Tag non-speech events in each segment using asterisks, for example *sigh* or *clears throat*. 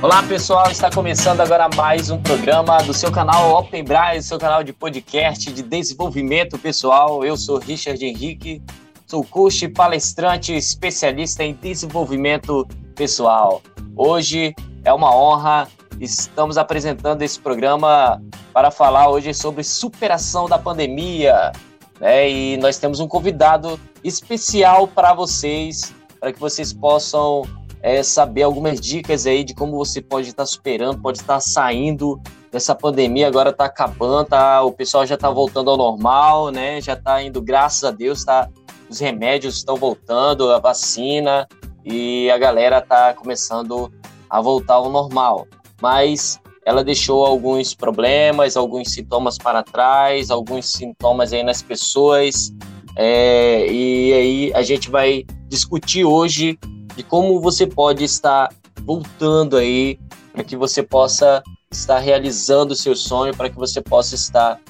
Olá pessoal, está começando agora mais um programa do seu canal Open Braille, seu canal de podcast de desenvolvimento pessoal. Eu sou Richard Henrique, sou coach, palestrante, especialista em desenvolvimento pessoal. Hoje é uma honra, estamos apresentando esse programa para falar hoje sobre superação da pandemia, né? E nós temos um convidado especial para vocês, para que vocês possam é, saber algumas dicas aí de como você pode estar superando, pode estar saindo dessa pandemia, agora está acabando, tá, o pessoal já está voltando ao normal, né? Já está indo, graças a Deus, tá, os remédios estão voltando, a vacina, e a galera está começando a voltar ao normal. Mas ela deixou alguns problemas, alguns sintomas para trás, alguns sintomas aí nas pessoas, é, e aí a gente vai discutir hoje de como você pode estar voltando aí para que você possa estar realizando o seu sonho, para que você possa estar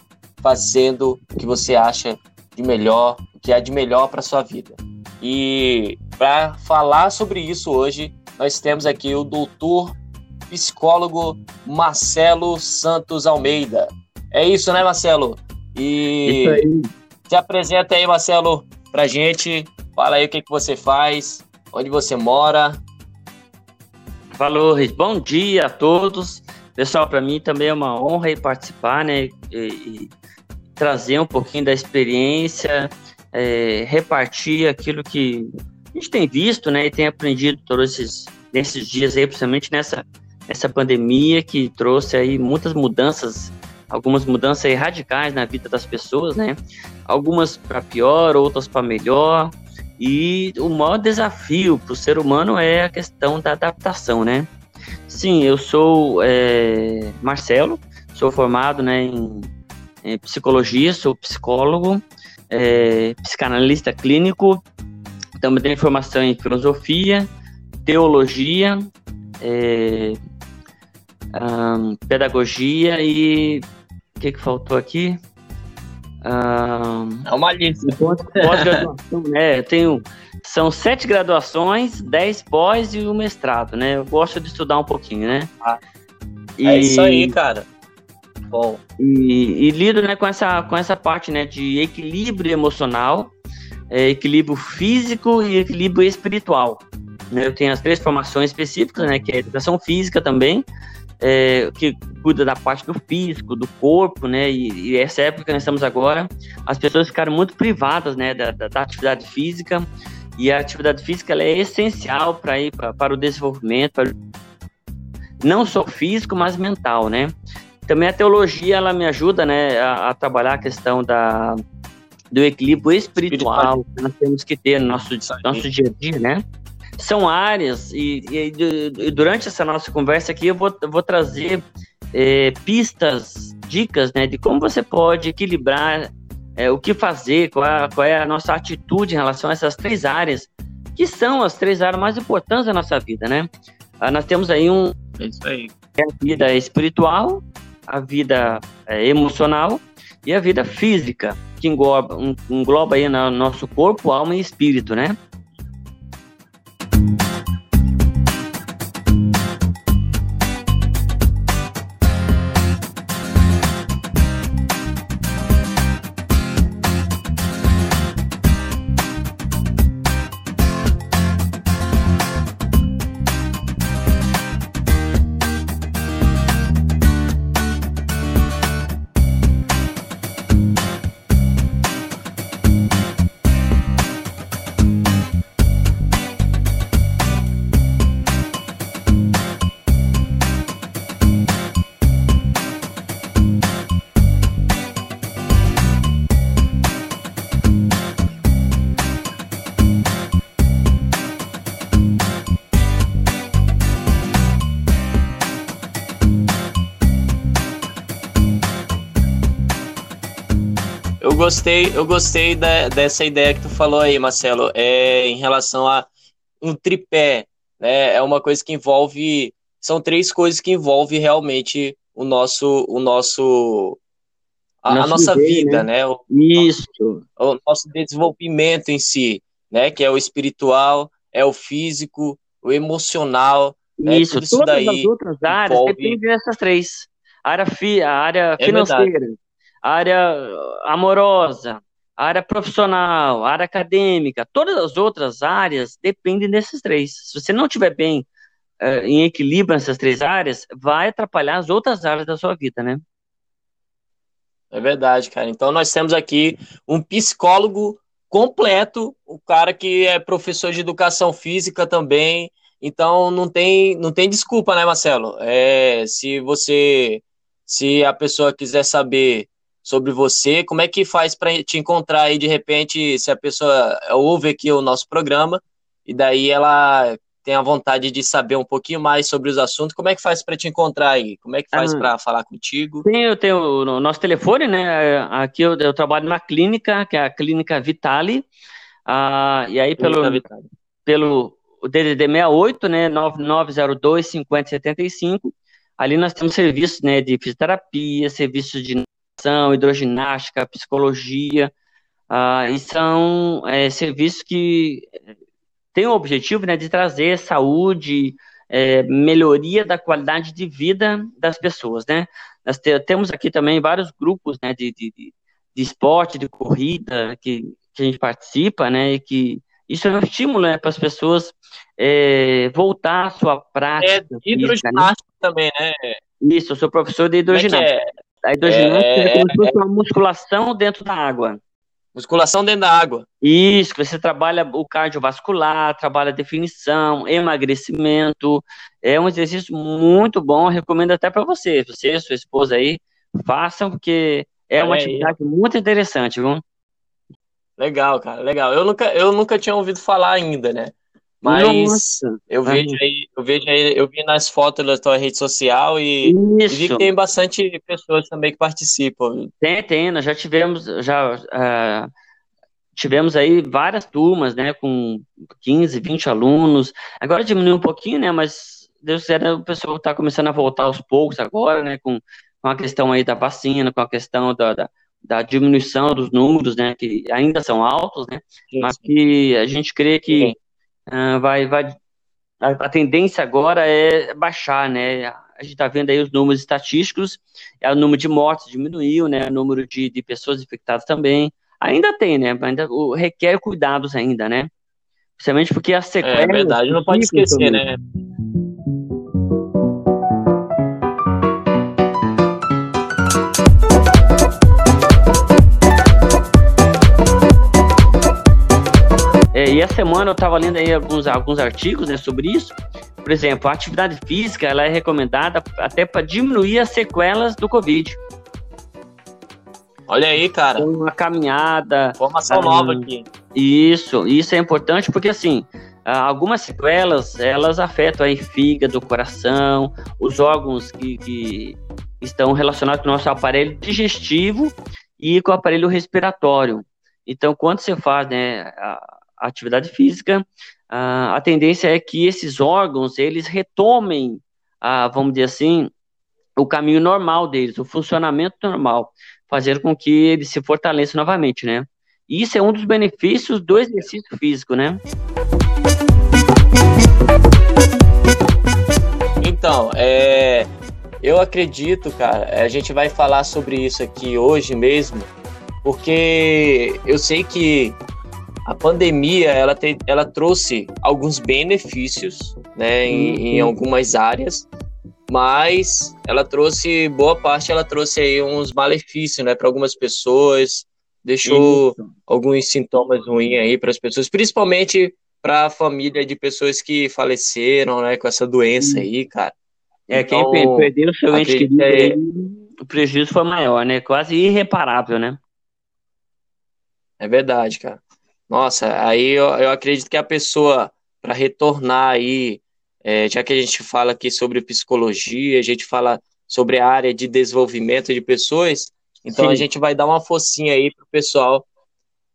fazendo o que você acha de melhor, o que é de melhor para sua vida. E para falar sobre isso hoje, nós temos aqui o doutor psicólogo Marcelo Santos Almeida. É isso, né, Marcelo? E isso aí. se apresenta aí, Marcelo, pra gente. Fala aí o que, que você faz, onde você mora. Falou, bom dia a todos. Pessoal, para mim também é uma honra participar, né? E, e trazer um pouquinho da experiência, é, repartir aquilo que a gente tem visto, né? E tem aprendido todos esses, nesses dias aí, principalmente nessa, nessa pandemia que trouxe aí muitas mudanças, algumas mudanças radicais na vida das pessoas, né? Algumas para pior, outras para melhor. E o maior desafio para o ser humano é a questão da adaptação, né? Sim, eu sou é, Marcelo, sou formado né, em, em psicologia, sou psicólogo, é, psicanalista clínico, também tenho formação em filosofia, teologia, é, um, pedagogia e o que, que faltou aqui? É uma lista. *laughs* Pós-graduação, né? Eu tenho. São sete graduações, dez pós e o um mestrado, né? Eu gosto de estudar um pouquinho, né? Ah, e, é isso aí, cara. Bom. E, e, lido né, com, essa, com essa parte né, de equilíbrio emocional, é, equilíbrio físico e equilíbrio espiritual. Né? Eu tenho as três formações específicas, né, que é educação física também, é, que cuida da parte do físico, do corpo, né? E, e, essa época que nós estamos agora, as pessoas ficaram muito privadas, né, da, da, da atividade física. E a atividade física ela é essencial para ir pra, para o desenvolvimento, para, não só físico, mas mental, né? Também a teologia ela me ajuda, né, a, a trabalhar a questão da do equilíbrio espiritual que nós temos que ter no nosso, nosso dia a dia, né? São áreas, e, e, e, durante essa nossa conversa aqui eu vou, eu vou trazer é, pistas, dicas, né, de como você pode equilibrar é, o que fazer, qual é, qual é a nossa atitude em relação a essas três áreas, que são as três áreas mais importantes da nossa vida, né? Ah, nós temos aí um. É isso aí. A vida espiritual, a vida é, emocional e a vida física, que engloba, um, engloba aí no nosso corpo, alma e espírito, né? Gostei, eu gostei da, dessa ideia que tu falou aí, Marcelo, é, em relação a um tripé, né? É uma coisa que envolve, são três coisas que envolvem realmente o nosso, o nosso, a, nosso a nossa viver, vida, né? né? O, Isso. O, o nosso desenvolvimento em si, né? Que é o espiritual, é o físico, o emocional, Né? Isso, isso todas as outras áreas envolve... dependem dessas três. A área, fi, a área é financeira, verdade. Área amorosa, a área profissional, área acadêmica, todas as outras áreas dependem desses três. Se você não estiver bem uh, em equilíbrio nessas três áreas, vai atrapalhar as outras áreas da sua vida, né? É verdade, cara. Então nós temos aqui um psicólogo completo, o cara que é professor de educação física também. Então não tem, não tem desculpa, né, Marcelo? É, se você, se a pessoa quiser saber sobre você, como é que faz para te encontrar aí de repente, se a pessoa ouve aqui o nosso programa e daí ela tem a vontade de saber um pouquinho mais sobre os assuntos, como é que faz para te encontrar aí? Como é que faz ah, para falar contigo? Sim, eu tenho o nosso telefone, né? Aqui eu, eu, trabalho numa clínica, que é a Clínica Vitale. Ah, e aí pelo, pelo DDD 68, né? 9902 5075. Ali nós temos serviços né, de fisioterapia, serviços de natação, hidroginástica, psicologia, ah, e são é, serviços que tem o objetivo né, de trazer saúde, é, melhoria da qualidade de vida das pessoas, né? Nós te, temos aqui também vários grupos né, de, de, de esporte, de corrida, que, que, a gente participa, né? E que isso é um estímulo né, para as pessoas é, voltar à sua prática. É, hidroginástica né? também, né? Isso, eu sou professor de hidroginástica. É a hidroginástica é, é, é uma musculação dentro da água. Musculação dentro da água. Isso, você trabalha o cardiovascular, trabalha definição, emagrecimento. É um exercício muito bom, recomendo até para você. Você e sua esposa aí, façam, porque é uma atividade muito interessante, viu? Legal, cara, legal. Eu nunca, eu nunca tinha ouvido falar ainda, né? Mas Nossa. eu vejo aí, eu vejo aí, eu vi nas fotos da tua rede social e, e, vi que tem bastante pessoas também que participam. Tem, tem, nós já tivemos, já uh, tivemos aí várias turmas, né, com 15, 20 alunos. Agora diminuiu um pouquinho, né, mas Deus quiser, o pessoal está começando a voltar aos poucos agora, né, com, com a questão aí da vacina, com a questão da, da da diminuição dos números, né, que ainda são altos, né, mas que a gente crê que Ah, vai, vai, a, a, tendência agora é baixar, né? A gente está vendo aí os números estatísticos, é, o número de mortes diminuiu, né? O número de, de pessoas infectadas também. Ainda tem, né? Ainda o, requer cuidados ainda, né? Principalmente porque a sequela... É verdade, não pode esquecer, também. né? E essa semana eu estava lendo aí alguns, alguns artigos né, sobre isso. Por exemplo, a atividade física ela é recomendada até para diminuir as sequelas do Covid. Olha aí, cara. Uma caminhada. Informação nova aqui. Isso, isso é importante porque assim, algumas sequelas elas afetam aí fígado, coração, os órgãos que, que estão relacionados com o nosso aparelho digestivo e com o aparelho respiratório. Então, quando você faz né, atividade física, uh, a tendência é que esses órgãos eles retomem, uh, vamos dizer assim, o caminho normal deles, o funcionamento normal, fazendo com que eles se fortaleçam novamente, né? E isso é um dos benefícios do exercício físico, né? Então, é, eu acredito, cara, a gente vai falar sobre isso aqui hoje mesmo, porque eu sei que a pandemia ela, te, ela trouxe alguns benefícios né, em, uhum. em, algumas áreas, mas ela trouxe, boa parte, ela trouxe aí uns malefícios né, para algumas pessoas, deixou Isso. alguns sintomas ruins aí para as pessoas, principalmente para a família de pessoas que faleceram né, com essa doença aí, cara. É, então, quem perdeu o seu ente querido, é... o prejuízo foi maior, né? Quase irreparável, né? É verdade, cara. Nossa, aí eu, eu acredito que a pessoa, para retornar aí, é, já que a gente fala aqui sobre psicologia, a gente fala sobre a área de desenvolvimento de pessoas, então Sim. a gente vai dar uma focinha aí pro pessoal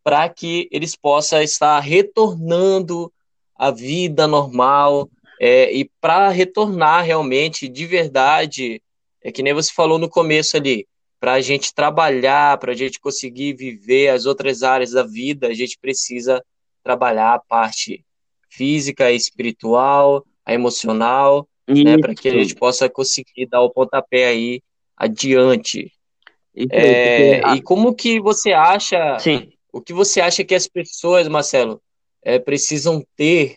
para que eles possam estar retornando à vida normal é, e para retornar realmente de verdade, é que nem você falou no começo ali, para a gente trabalhar, para a gente conseguir viver as outras áreas da vida, a gente precisa trabalhar a parte física, a espiritual, a emocional né, para que a gente possa conseguir dar o pontapé aí adiante. É, e como que você acha? Sim. O que você acha que as pessoas, Marcelo, é, precisam ter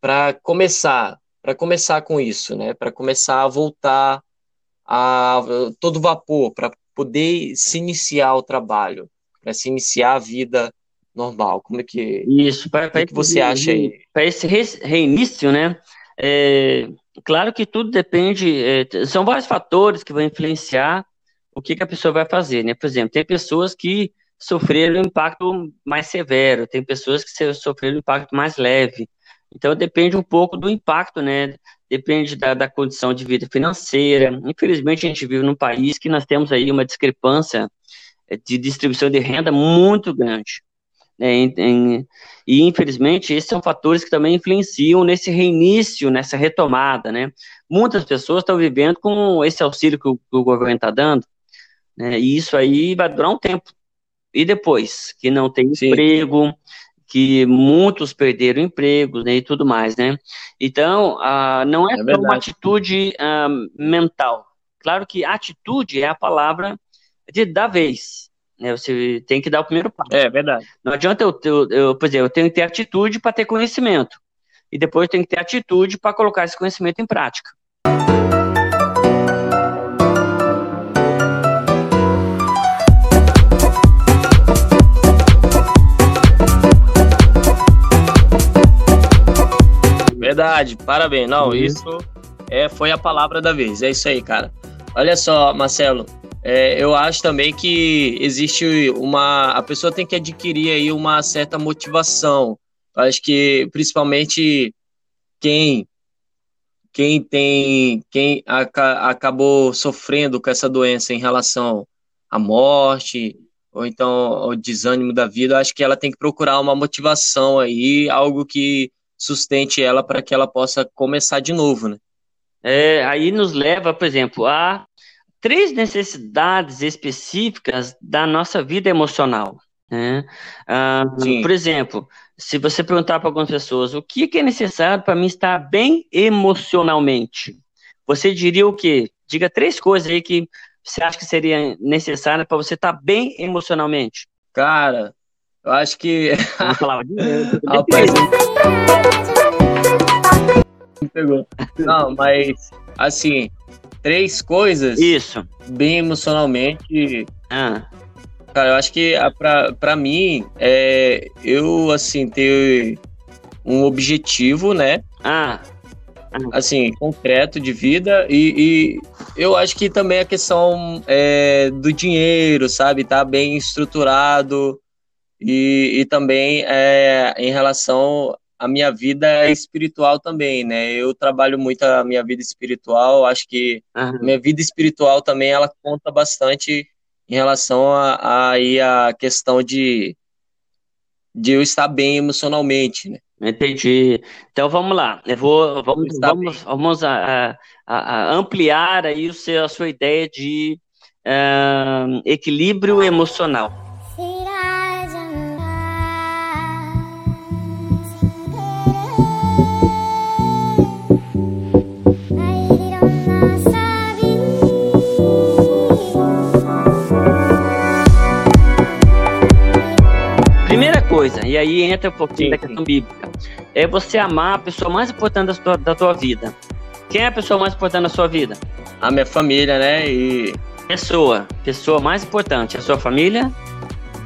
para começar, para começar com isso, né? Para começar a voltar a todo vapor, para poder se iniciar o trabalho, para se iniciar a vida normal. Como é que isso? Para que, que você acha aí? Para esse reinício, né? É, claro que tudo depende, é, são vários fatores que vão influenciar o que, que a pessoa vai fazer, né? Por exemplo, tem pessoas que sofreram um impacto mais severo, tem pessoas que sofreram um impacto mais leve. Então depende um pouco do impacto, né? Depende da, da condição de vida financeira. Infelizmente a gente vive num país que nós temos aí uma discrepância eh, de distribuição de renda muito grande. Né? Em, em, e infelizmente esses são fatores que também influenciam nesse reinício, nessa retomada, né? Muitas pessoas estão vivendo com esse auxílio que o, que o governo está dando, né? E isso aí vai durar um tempo. E depois, que não tem Sim. emprego, que muitos perderam empregos né, e tudo mais, né? Então, uh, não é, é só uma atitude uh, mental. Claro que atitude é a palavra de da vez. Né? Você tem que dar o primeiro passo. É verdade. Não adianta eu, eu, eu por exemplo, eu tenho que ter atitude para ter conhecimento. E depois tenho que ter atitude para colocar esse conhecimento em prática. Verdade, parabéns. Não, uhum. isso é, foi a palavra da vez. É isso aí, cara. Olha só, Marcelo, é, eu acho também que existe uma. A pessoa tem que adquirir aí uma certa motivação. Eu acho que principalmente quem quem tem quem aca, acabou sofrendo com essa doença em relação à morte ou então o desânimo da vida, acho que ela tem que procurar uma motivação aí, algo que sustente ela para que ela possa começar de novo, né? É, aí nos leva, por exemplo, a três necessidades específicas da nossa vida emocional. Né? Ah, por exemplo, se você perguntar para algumas pessoas o que, que é necessário para mim estar bem emocionalmente, você diria o quê? Diga três coisas aí que você acha que seria necessário para você estar bem emocionalmente. Cara, eu acho que. De *laughs* Rapaz. Pegou. Não, mas assim, três coisas. Isso. Bem emocionalmente. Ah. Cara, eu acho que pra, pra mim, é, eu, assim, ter um objetivo, né? Ah. ah. Assim, concreto de vida e, e, eu acho que também a questão é, do dinheiro, sabe? Tá bem estruturado, e, e também é, em relação à minha vida espiritual também, né? Eu trabalho muito a minha vida espiritual, acho que uhum. minha vida espiritual também ela conta bastante em relação a, a, a questão de, de eu estar bem emocionalmente, né? Entendi. Então vamos lá. Eu vou, vamos, vamos, vamos a, a, a, ampliar aí o seu, a sua ideia de uh, equilíbrio emocional. Coisa, e aí entra um pouquinho sim, da questão sim. bíblica. É você amar a pessoa mais importante da tua, da tua vida. Quem é a pessoa mais importante da sua vida? A minha família, né? E. Pessoa. Pessoa mais importante. A sua família?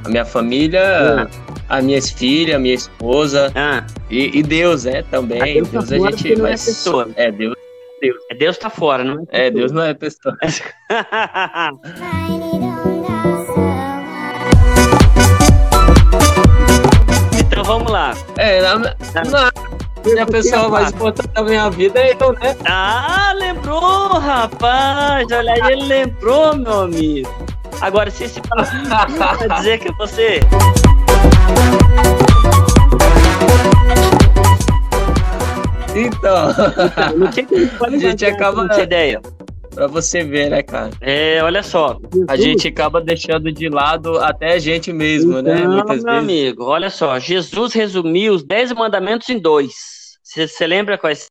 A minha família, ah. as minhas filhas, a minha esposa. Ah. E, e Deus, é Também. A Deus, Deus tá a gente. Não é pessoa. É, Deus. Deus. É Deus tá fora, não é? É, Deus não é pessoa. *laughs* *laughs* vamos lá. É, na, na, a pessoa mais importante da minha vida é eu, né? Ah, lembrou, rapaz. Olha aí, ele lembrou, meu amigo. Agora, se esse vai *laughs* dizer que é você. Então, então a gente acaba. Essa ideia. Pra você ver, né, cara? É, olha só. A gente acaba deixando de lado até a gente mesmo, né, então, né? Muitas meu vezes. amigo, olha só. Jesus resumiu os dez mandamentos em dois. Você lembra quais?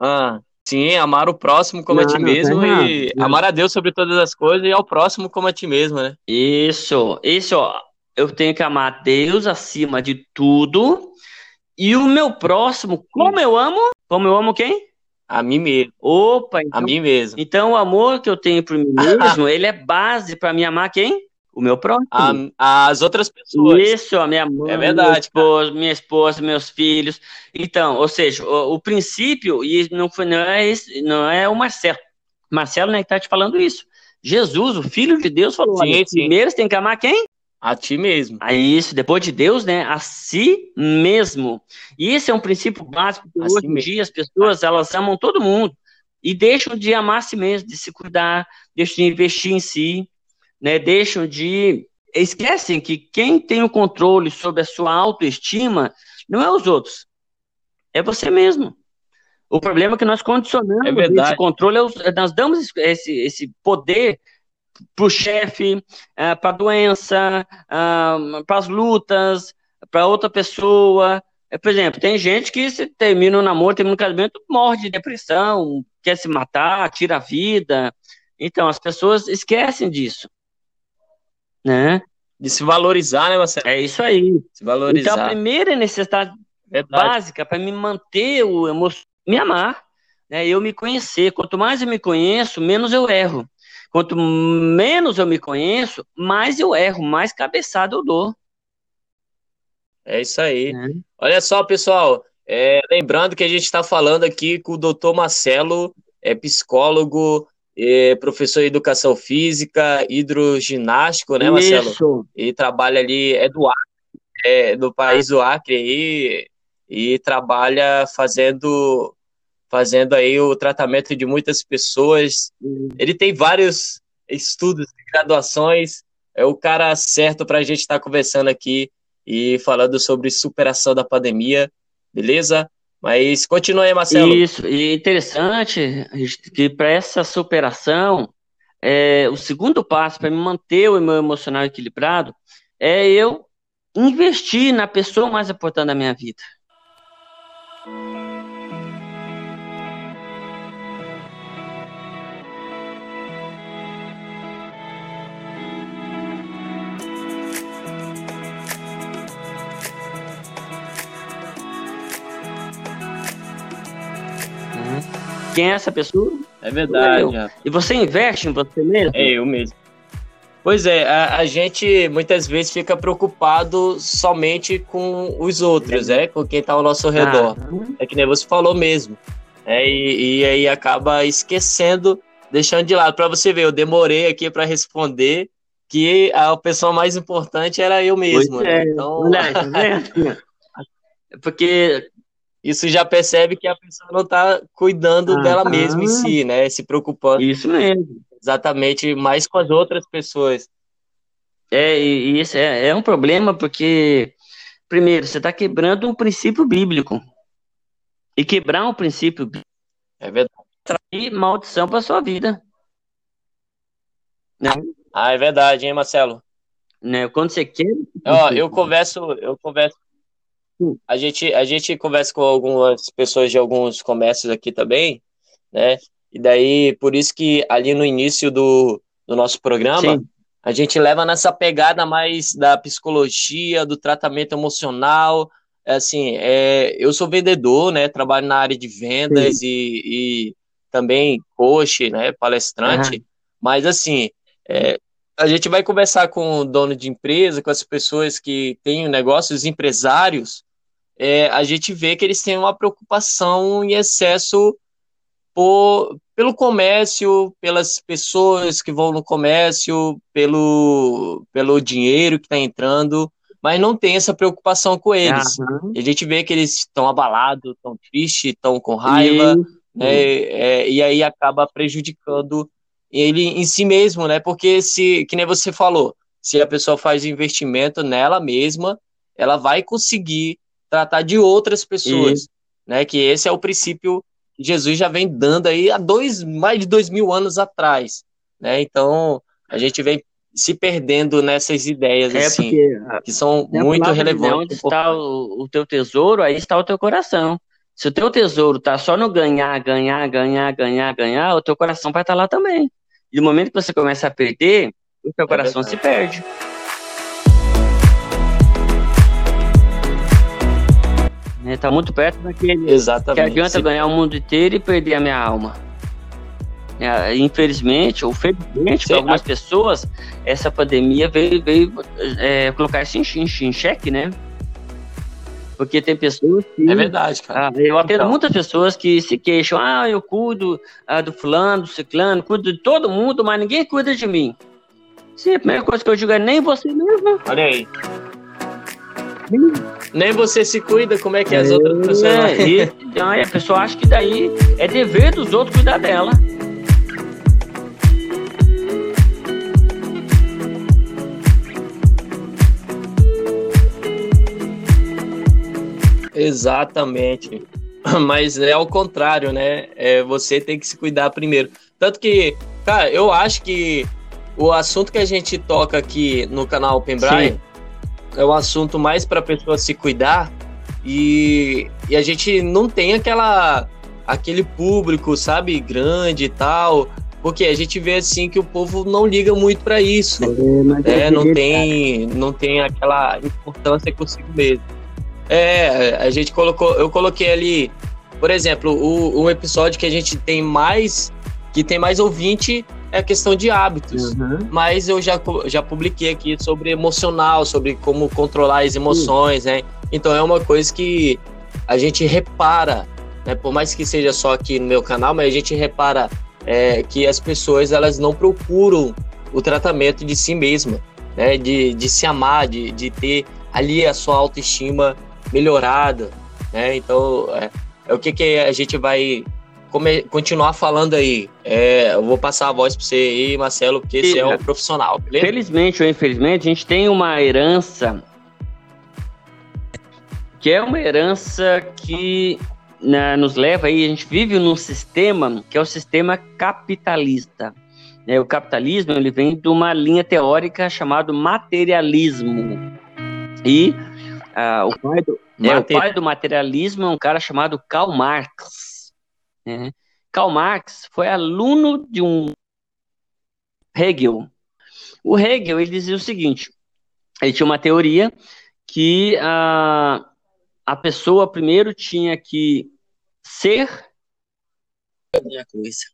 Ah. Sim, amar o próximo como não, a ti mesmo tá e não. amar a Deus sobre todas as coisas e ao próximo como a ti mesmo, né? Isso, isso, ó. Eu tenho que amar Deus acima de tudo e o meu próximo, como eu amo, como eu amo quem? A mim mesmo. Opa, então, a mim mesmo. Então o amor que eu tenho por mim *laughs* mesmo, ele é base para me amar quem? O meu próximo. A, as outras pessoas. Isso, a minha mãe, é verdade, esposa, minha esposa, meus filhos. Então, ou seja, o, o, princípio, e não, foi, não, é esse, não é o Marcelo. Marcelo né, está te falando isso. Jesus, o Filho de Deus, falou: sim, sim. primeiro você tem que amar quem? A ti mesmo. A isso, depois de Deus, né? A si mesmo. E esse é um princípio básico que hoje si em dia as pessoas elas amam todo mundo e deixam de amar a si mesmo, de se cuidar, deixam de investir em si, né? Deixam de esquecem que quem tem o controle sobre a sua autoestima não é os outros, é você mesmo. O problema é que nós condicionamos é esse controle, é nós damos esse, esse poder para o chefe, uh, para a doença, uh, para as lutas, para outra pessoa. É, por exemplo, tem gente que se termina o um namoro, termina um casamento, morre de depressão, quer se matar, tira a vida. Então, as pessoas esquecem disso. Né? De se valorizar, né, Marcelo? É isso aí. Se valorizar. Então, a primeira necessidade Verdade. básica para me manter o emocional, me amar, né? eu me conhecer. Quanto mais eu me conheço, menos eu erro. Quanto menos eu me conheço, mais eu erro, mais cabeçada eu dou. É isso aí. É. Olha só, pessoal. É, lembrando que a gente está falando aqui com o doutor Marcelo, é psicólogo, é professor de educação física, hidroginástico, né, Marcelo? Isso. E trabalha ali, é do Acre, é do país do Acre aí, e trabalha fazendo fazendo aí o tratamento de muitas pessoas. Ele tem vários estudos, graduações. É o cara certo para a gente estar tá conversando aqui e falando sobre superação da pandemia, beleza? Mas continua aí, Marcelo. Isso, e interessante que para essa superação, é, o segundo passo para me manter o meu emocional equilibrado é eu investir na pessoa mais importante da minha vida. Quem é essa pessoa? É verdade. É. E você investe em você mesmo? É eu mesmo. Pois é, a, a, gente muitas vezes fica preocupado somente com os outros, é, com quem está ao nosso redor. Ah. É que nem você falou mesmo. É, e, e aí acaba esquecendo, deixando de lado. Para você ver, eu demorei aqui para responder que a pessoa mais importante era eu mesmo. Né? É, então... Tá *laughs* Porque isso já percebe que a pessoa não está cuidando ah, dela mesma em si, né? Se preocupando. Isso mesmo. Exatamente, mais com as outras pessoas. É, e isso é, é um problema porque, primeiro, você está quebrando um princípio bíblico. E quebrar um princípio bíblico é verdade. trair maldição para sua vida. Né? Ah, é verdade, hein, Marcelo? Né? Quando você quer. Ó, eu converso, eu converso a gente, a gente conversa com algumas pessoas de alguns comércios aqui também, né? E daí, por isso que ali no início do, do nosso programa, Sim. a gente leva nessa pegada mais da psicologia, do tratamento emocional. É assim, é, eu sou vendedor, né? Trabalho na área de vendas e, e, também coach, né? Palestrante. Uhum. Mas assim, é, a gente vai conversar com o dono de empresa, com as pessoas que têm negócios, empresários, é, a gente vê que eles têm uma preocupação em excesso por, pelo comércio, pelas pessoas que vão no comércio, pelo, pelo dinheiro que está entrando, mas não tem essa preocupação com eles. Uhum. A gente vê que eles estão abalados, estão tristes, estão com raiva, né, é, e aí acaba prejudicando ele em si mesmo, né? Porque se, que nem você falou, se a pessoa faz investimento nela mesma, ela vai conseguir tratar de outras pessoas, né? Que esse é o princípio que Jesus já vem dando aí há dois, mais de dois mil anos atrás, né? Então a gente vem se perdendo nessas ideias é assim, porque, que são muito relevantes. Onde está o, o, teu tesouro, aí está o teu coração. Se o teu tesouro tá só no ganhar, ganhar, ganhar, ganhar, ganhar, o teu coração vai estar tá lá também. E no momento que você começa a perder, o teu é coração se perde. Está muito perto daquele Exatamente. que adianta ganhar o mundo inteiro e perder a minha alma. É, infelizmente, ou felizmente, para algumas pessoas, essa pandemia veio, veio é, colocar isso em, em, em xeque, né? Porque tem pessoas que. É verdade, cara. Ah, eu atendo então. muitas pessoas que se queixam: ah, eu cuido ah, do fulano, do ciclano, cuido de todo mundo, mas ninguém cuida de mim. Sim, a primeira coisa que eu digo é nem você mesmo. Olha aí. Nem você se cuida, como é que as é, outras pessoas. É, e, então, a pessoa acha que daí é dever dos outros cuidar dela. Exatamente. *clears throat* Mas é ao contrário, né? É, você tem que se cuidar primeiro. Tanto que, cara, eu acho que o assunto que a gente toca aqui no canal Open Brian é um assunto mais para a pessoa se cuidar e, e a gente não tem aquela aquele público, sabe, grande e tal, porque a gente vê assim que o povo não liga muito para isso, é, é, não tem não tem aquela importância consigo mesmo. É, a gente colocou, eu coloquei ali, por exemplo, o, um episódio que a gente tem mais, que tem mais ouvinte é questão de hábitos. Uhum. Mas eu já, já publiquei aqui sobre emocional, sobre como controlar as emoções, né? Então é uma coisa que a gente repara, né? Por mais que seja só aqui no meu canal, mas a gente repara é, que as pessoas elas não procuram o tratamento de si mesma, né? De, de se amar, de, de ter ali a sua autoestima melhorada, né? Então, é, é o que, que a gente vai come, continuar falando aí. É, eu vou passar a voz para você aí, Marcelo, porque você é um profissional, beleza? Felizmente ou infelizmente, a gente tem uma herança que é uma herança que né, nos leva aí, a gente vive num sistema que é o sistema capitalista. É, o capitalismo ele vem de uma linha teórica chamada materialismo. E ah, o, pai do, é, o pai do materialismo é um cara chamado Karl Marx. Né? Karl Marx foi aluno de um Hegel. O Hegel ele dizia o seguinte: ele tinha uma teoria que a, a pessoa primeiro tinha que ser coisa.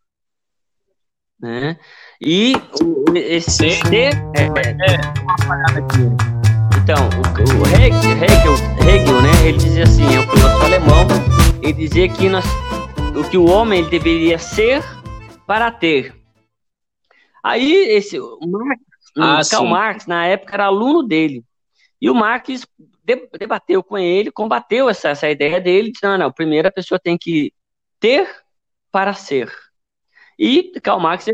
Né? E esse ser, ser é, é uma parada aqui. Então, o, o Hegel, Hegel, Hegel, né, ele dizia assim, é um filósofo alemão, ele dizia que nós, o que o homem deveria ser para ter. Aí, esse o Marx, ah, Karl sim. Marx, na época, era aluno dele. E o Marx debateu com ele, combateu essa, essa ideia dele, disse, não, não, primeiro a pessoa tem que ter para ser. E Karl Marx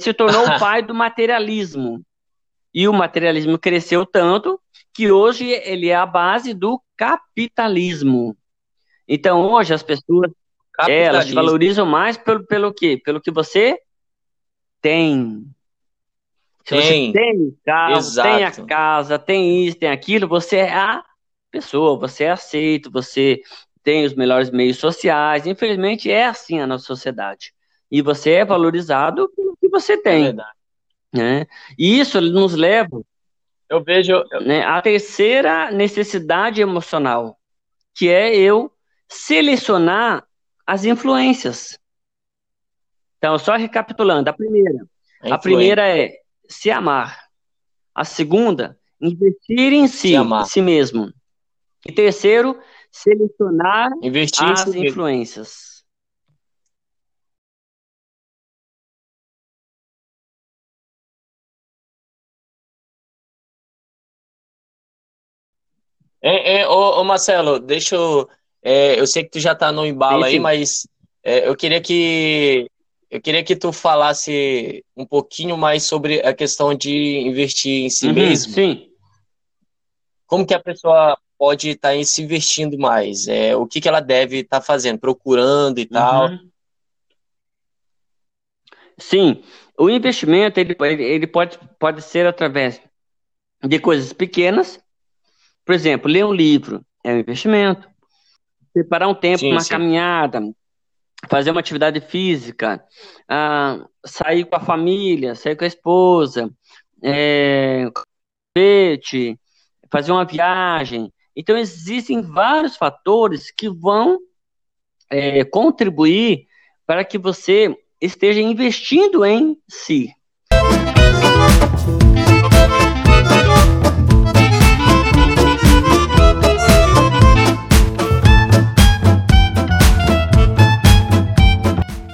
se tornou o *laughs* pai do materialismo. E o materialismo cresceu tanto que hoje ele é a base do capitalismo. Então, hoje as pessoas é, elas te valorizam mais pelo, pelo quê? Pelo que você tem. Se tem. você tem carro, Exato. tem a casa, tem isso, tem aquilo, você é a pessoa, você é aceito, você tem os melhores meios sociais. Infelizmente, é assim a nossa sociedade. E você é valorizado pelo que você tem. É verdade. Né? E isso nos leva eu vejo. Né, a terceira necessidade emocional, que é eu selecionar as influências. Então, só recapitulando, a primeira. A, a primeira é se amar. A segunda, investir em si, em si mesmo. E terceiro, selecionar investir as influências. É, é, ô, ô, Marcelo, deixa eu. É, eu sei que tu já tá no embalo aí, mas é, eu queria que eu queria que tu falasse um pouquinho mais sobre a questão de investir em si uhum, mesmo. Sim. Como que a pessoa pode estar tá se investindo mais? É, o que, que ela deve estar tá fazendo, procurando e tal? Uhum. Sim, o investimento ele, ele pode, pode ser através de coisas pequenas por exemplo, ler um livro é um investimento. Separar um tempo, sim, uma sim. caminhada, fazer uma atividade física, ah, sair com a família, sair com a esposa, é, fazer uma viagem. Então, existem vários fatores que vão é, contribuir para que você esteja investindo em si.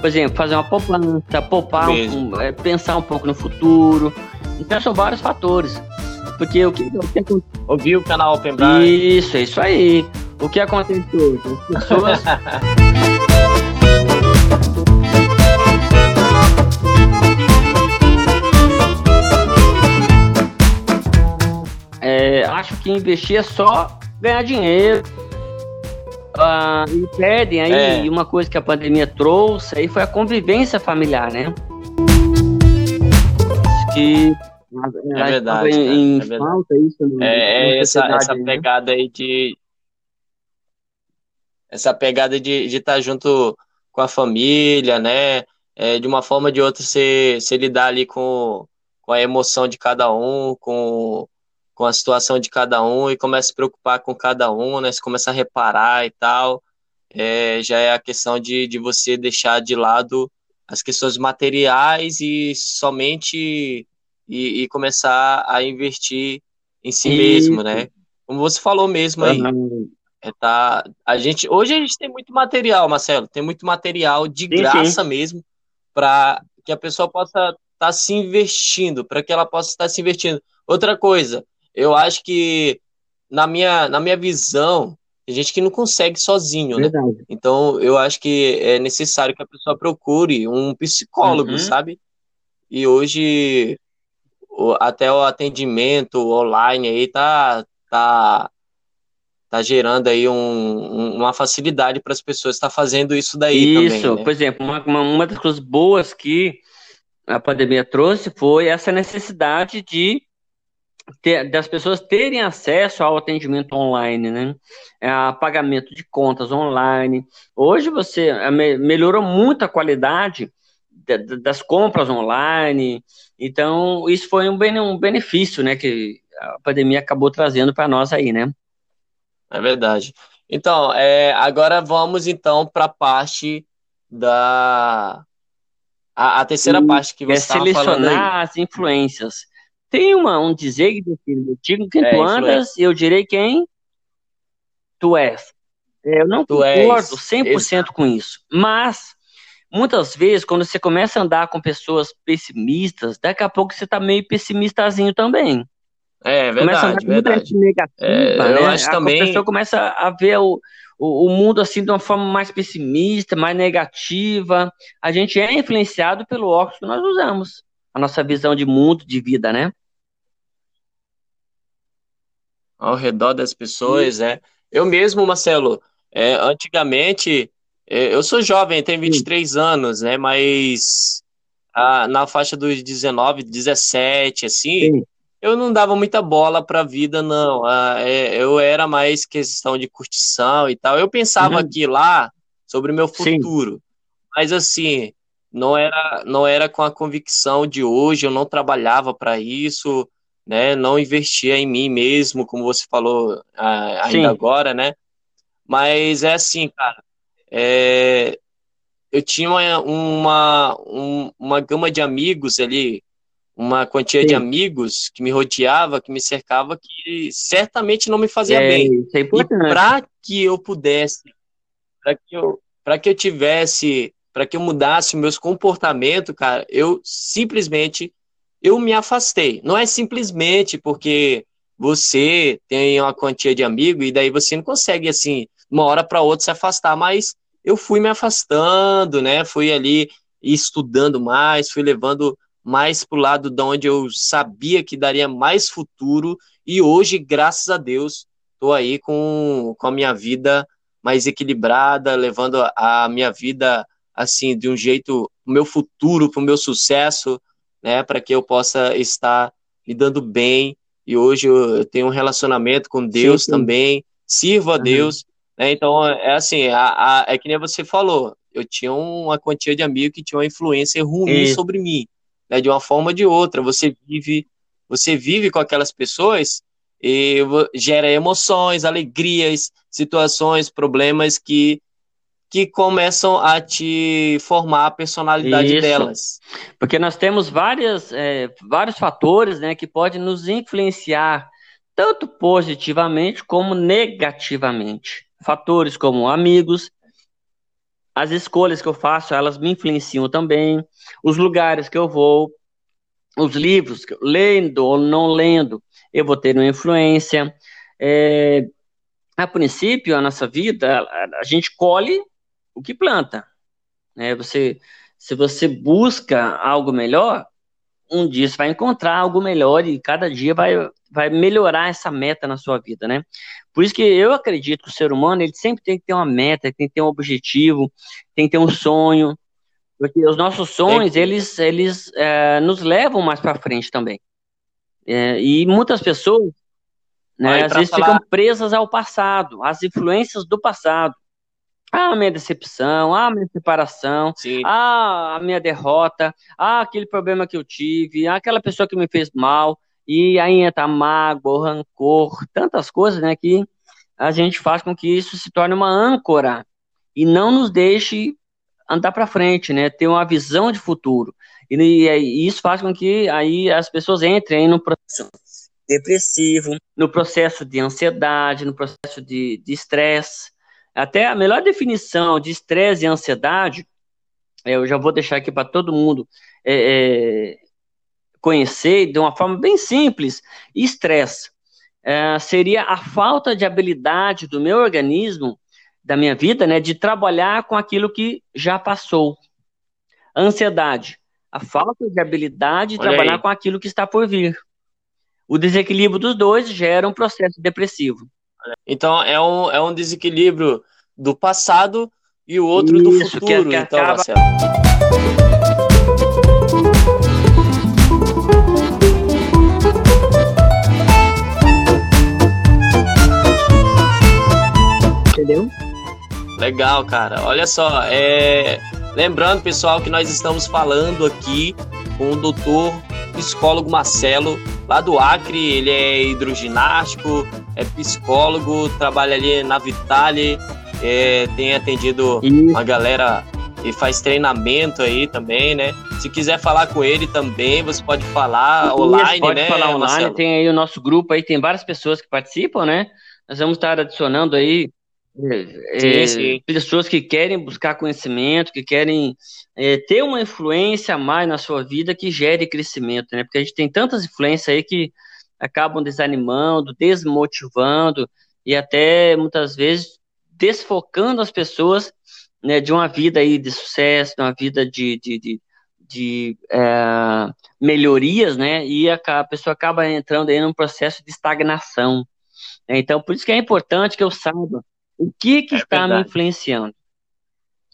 Por exemplo, fazer uma poupança, poupar, um, é, pensar um pouco no futuro. Então são vários fatores. Porque o que, o que Ouvir o canal Open. Isso, é isso aí. O que aconteceu? As pessoas. *laughs* é, acho que investir é só ganhar dinheiro. Uh, e perdem aí é. uma coisa que a pandemia trouxe aí foi a convivência familiar, né? Que é verdade. Em, é, falta isso no, é, é essa, essa né? pegada aí de. Essa pegada de estar tá junto com a família, né? É, de uma forma ou de outra, você, você lidar ali com, com a emoção de cada um, com, com a situação de cada um e começa a se preocupar com cada um, né? Você começa a reparar e tal. É, já é a questão de, de você deixar de lado as questões materiais e somente e, e começar a investir em si mesmo, né? Como você falou mesmo aí. Uhum. É, tá, a gente, hoje a gente tem muito material, Marcelo, tem muito material de sim, graça sim. mesmo para que a pessoa possa estar tá se investindo, para que ela possa estar tá se investindo. Outra coisa, eu acho que na minha, na minha visão, tem gente que não consegue sozinho, né? Então, eu acho que é necessário que a pessoa procure um psicólogo, uhum. sabe? E hoje até o atendimento online aí tá, tá, tá gerando aí um, uma facilidade para as pessoas estar tá fazendo isso daí isso, também. Né? por exemplo, uma, uma das coisas boas que a pandemia trouxe foi essa necessidade de ter, das pessoas terem acesso ao atendimento online, né? A pagamento de contas online. Hoje você melhorou muito a qualidade das compras online. Então, isso foi um, benefício, né, que a pandemia acabou trazendo para nós aí, né? É verdade. Então, é, agora vamos então para a parte da a, a terceira e parte que você é selecionar as influências. Tem uma, um dizer que eu digo quem é, tu andas, e eu direi quem tu és. Eu não tu concordo és. 100% com isso, mas muitas vezes, quando você começa a andar com pessoas pessimistas, daqui a pouco você está meio pessimistazinho também. É, verdade, começa a andar verdade. negativa, é, né? Eu acho a também... pessoa começa a ver o, o, o, mundo assim de uma forma mais pessimista, mais negativa. A gente é influenciado pelo óculos que nós usamos, a nossa visão de mundo, de vida, né? Ao redor das pessoas, é. Eu mesmo, Marcelo, é, antigamente é, eu sou jovem, tenho 23 Sim. anos, né? Mas ah, na faixa dos 19, 17, assim, Sim. eu não dava muita bola para a vida, não. Ah, é, eu era mais questão de curtição e tal. Eu pensava uhum. aqui lá sobre o meu futuro, mas assim, não era, não era com a convicção de hoje. Eu não trabalhava para isso, né? Não investia em mim mesmo, como você falou ainda agora, né? Mas é assim, cara é, eu tinha uma, uma, um, uma gama de amigos ali, uma quantia Sim. de amigos que me rodeava, que me cercava, que certamente não me fazia é, bem. É e para que eu pudesse, para que eu, para que eu tivesse, para que eu mudasse meus comportamentos, cara, eu simplesmente eu me afastei. Não é simplesmente porque você tem uma quantia de amigos e daí você não consegue assim, uma hora para outra se afastar, mas eu fui me afastando, né? Fui ali estudando mais, fui levando mais para o lado de onde eu sabia que daria mais futuro. E hoje, graças a Deus, estou aí com, com a minha vida mais equilibrada, levando a, minha vida assim de um jeito, o meu futuro, para o meu sucesso, né? Para que eu possa estar me dando bem. E hoje eu, tenho um relacionamento com Deus sim, sim. também, sirvo a uhum. Deus Né? Então, é assim, a, a, é que nem você falou, eu tinha uma quantia de amigos que tinha uma influência ruim sobre mim, né? De uma forma ou de outra. Você vive, você vive com aquelas pessoas e gera emoções, alegrias, situações, problemas que que começam a te formar a personalidade Isso. delas. Porque nós temos várias, é, vários fatores né, que podem nos influenciar tanto positivamente como negativamente. Fatores como amigos, as escolhas que eu faço, elas me influenciam também, os lugares que eu vou, os livros, lendo ou não lendo, eu vou ter uma influência. É, a princípio, a nossa vida, a gente colhe o que planta. Né? Você, se você busca algo melhor, um dia você vai encontrar algo melhor e cada dia vai, vai melhorar essa meta na sua vida, né? Por isso que eu acredito que o ser humano ele sempre tem que ter uma meta, tem que ter um objetivo, tem que ter um sonho, porque os nossos sonhos é. eles eles é, nos levam mais para frente também. É, e muitas pessoas, né, às vezes falar... ficam presas ao passado, às influências do passado. Ah, a minha decepção, ah, a minha separação, Sim. ah, a minha derrota, ah, aquele problema que eu tive, ah, aquela pessoa que me fez mal, e aí entra mágoa, rancor, tantas coisas, né, que a gente faz com que isso se torne uma âncora e não nos deixe andar para frente, né, ter uma visão de futuro. E, e, isso faz com que aí as pessoas entrem no processo depressivo, no processo de ansiedade, no processo de estresse, até a melhor definição de estresse e ansiedade, é, eu já vou deixar aqui para todo mundo é, é, conhecer de uma forma bem simples. Estresse é, seria a falta de habilidade do meu organismo, da minha vida, né, de trabalhar com aquilo que já passou. Ansiedade, a falta de habilidade de Olha trabalhar aí. com aquilo que está por vir. O desequilíbrio dos dois gera um processo depressivo. Então é um, é um desequilíbrio do passado e o outro Isso, do futuro. Que, que então, acaba... Marcelo. Entendeu? Legal, cara. Olha só, é... lembrando, pessoal, que nós estamos falando aqui com o doutor psicólogo Marcelo, lá do Acre. Ele é hidroginástico, é psicólogo, trabalha ali na Vitale, é, tem atendido Isso. uma galera e faz treinamento aí também, né? Se quiser falar com ele também, você pode falar Isso, online, pode né? Pode falar online, Marcelo? tem aí o nosso grupo aí, tem várias pessoas que participam, né? Nós vamos estar adicionando aí é, sim, é, sim. pessoas que querem buscar conhecimento, que querem é, ter uma influência a mais na sua vida que gere crescimento, né? Porque a gente tem tantas influências aí que acabam desanimando, desmotivando e até muitas vezes desfocando as pessoas né, de uma vida aí de sucesso, de uma vida de, de, de, de é, melhorias, né? E a, a, pessoa acaba entrando aí num processo de estagnação. Então, por isso que é importante que eu saiba o que que é está verdade. me influenciando.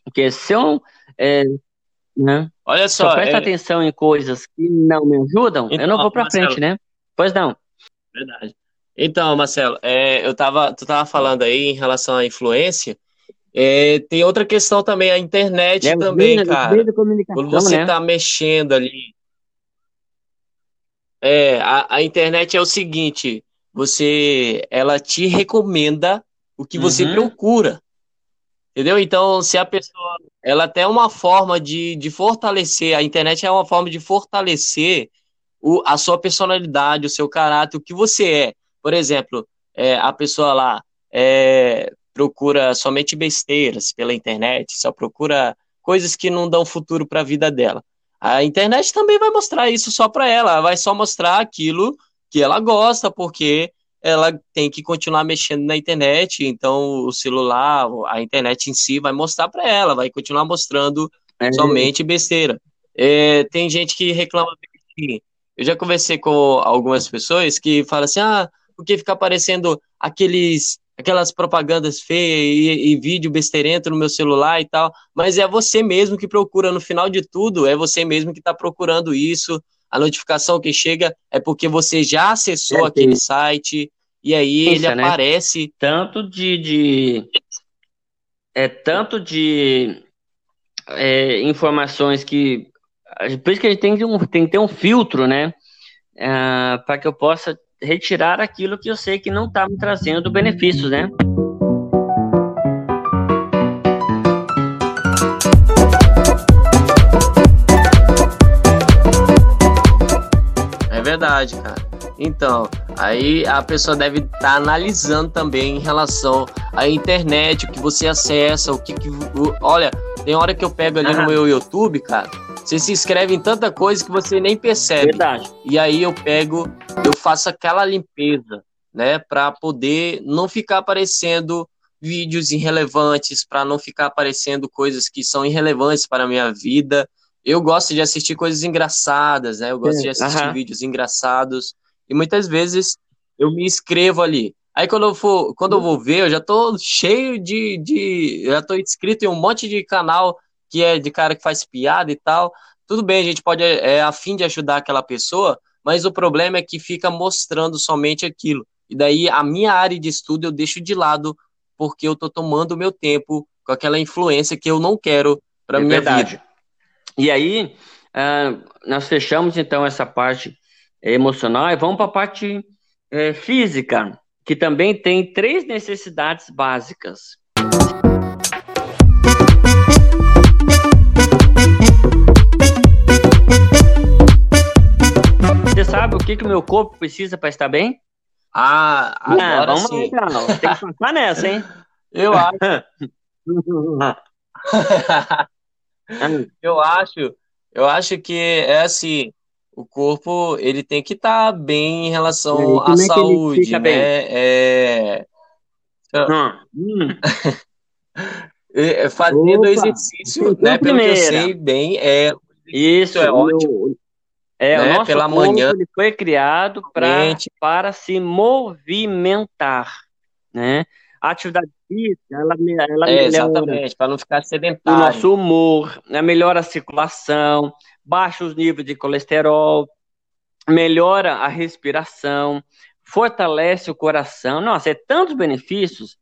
Porque se eu é, né? Olha só, só presta é... atenção em coisas que não me ajudam, então, eu não então, vou para frente, né? Pois não. Verdade. Então, Marcelo, é, eu tava, tu tava falando aí em relação à influência. É, tem outra questão também, a internet é, também, vida, cara. Quando você né? tá mexendo ali. É, a, a, internet é o seguinte, você, ela te recomenda o que você uhum. procura. Entendeu? Então, se a pessoa, ela tem uma forma de, de fortalecer, a internet é uma forma de fortalecer o, a sua personalidade, o seu caráter, o que você é. Por exemplo, é, a pessoa lá é, procura somente besteiras pela internet, só procura coisas que não dão futuro para a vida dela. A internet também vai mostrar isso só para ela, vai só mostrar aquilo que ela gosta, porque ela tem que continuar mexendo na internet, então o celular, a internet em si vai mostrar para ela, vai continuar mostrando é. somente besteira. É, tem gente que reclama assim, eu já conversei com algumas pessoas que falam assim, ah, porque fica aparecendo aqueles aquelas propagandas feias e, e, vídeo besteirento no meu celular e tal, mas é você mesmo que procura, no final de tudo, é você mesmo que está procurando isso, a notificação que chega é porque você já acessou é, aquele site, e aí ele né? aparece... Tanto de, de, é tanto de é, informações que. Por isso que a gente tem que, um, tem que ter um filtro, né? É, para que eu possa retirar aquilo que eu sei que não está me trazendo benefícios, né? Verdade, cara. Então, aí a pessoa deve estar tá analisando também em relação à internet, o que você acessa, o que. que o, olha, tem hora que eu pego ali no meu YouTube, cara. Você se inscreve em tanta coisa que você nem percebe. Verdade. E aí eu pego, eu faço aquela limpeza, né, para poder não ficar aparecendo vídeos irrelevantes, para não ficar aparecendo coisas que são irrelevantes para a minha vida. Eu gosto de assistir coisas engraçadas, né? Eu gosto de assistir vídeos engraçados. E muitas vezes eu me inscrevo ali. Aí quando eu for, quando eu vou ver, eu já tô cheio de, de já tô inscrito em um monte de canal que é de cara que faz piada e tal. Tudo bem, a gente pode é, é a fim de ajudar aquela pessoa, mas o problema é que fica mostrando somente aquilo. E daí a minha área de estudo eu deixo de lado porque eu tô tomando o meu tempo com aquela influência que eu não quero para é minha verdade. vida. E aí, uh, nós fechamos então essa parte emocional e vamos para a parte é, física, que também tem três necessidades básicas. Você sabe o que o meu corpo precisa para estar bem? Ah, agora Não, vamos sim. Lá, não. Tem que passar nessa, hein? *laughs* Eu acho. *laughs* *laughs* *laughs* eu acho, eu acho que é assim, o corpo ele tem que estar tá bem em relação à é saúde, né? É... Hum. *laughs* é fazendo Opa, exercício, né? Pelo que eu sei bem, é isso é ótimo. É, né? o nosso Pela corpo manhã, ele foi criado pra, para se movimentar, né? A atividade física, ela, ela é, exatamente, para não ficar sedentário. O nosso humor, né? melhora a circulação, baixa os níveis de colesterol, melhora a respiração, fortalece o coração. Nossa, é tantos benefícios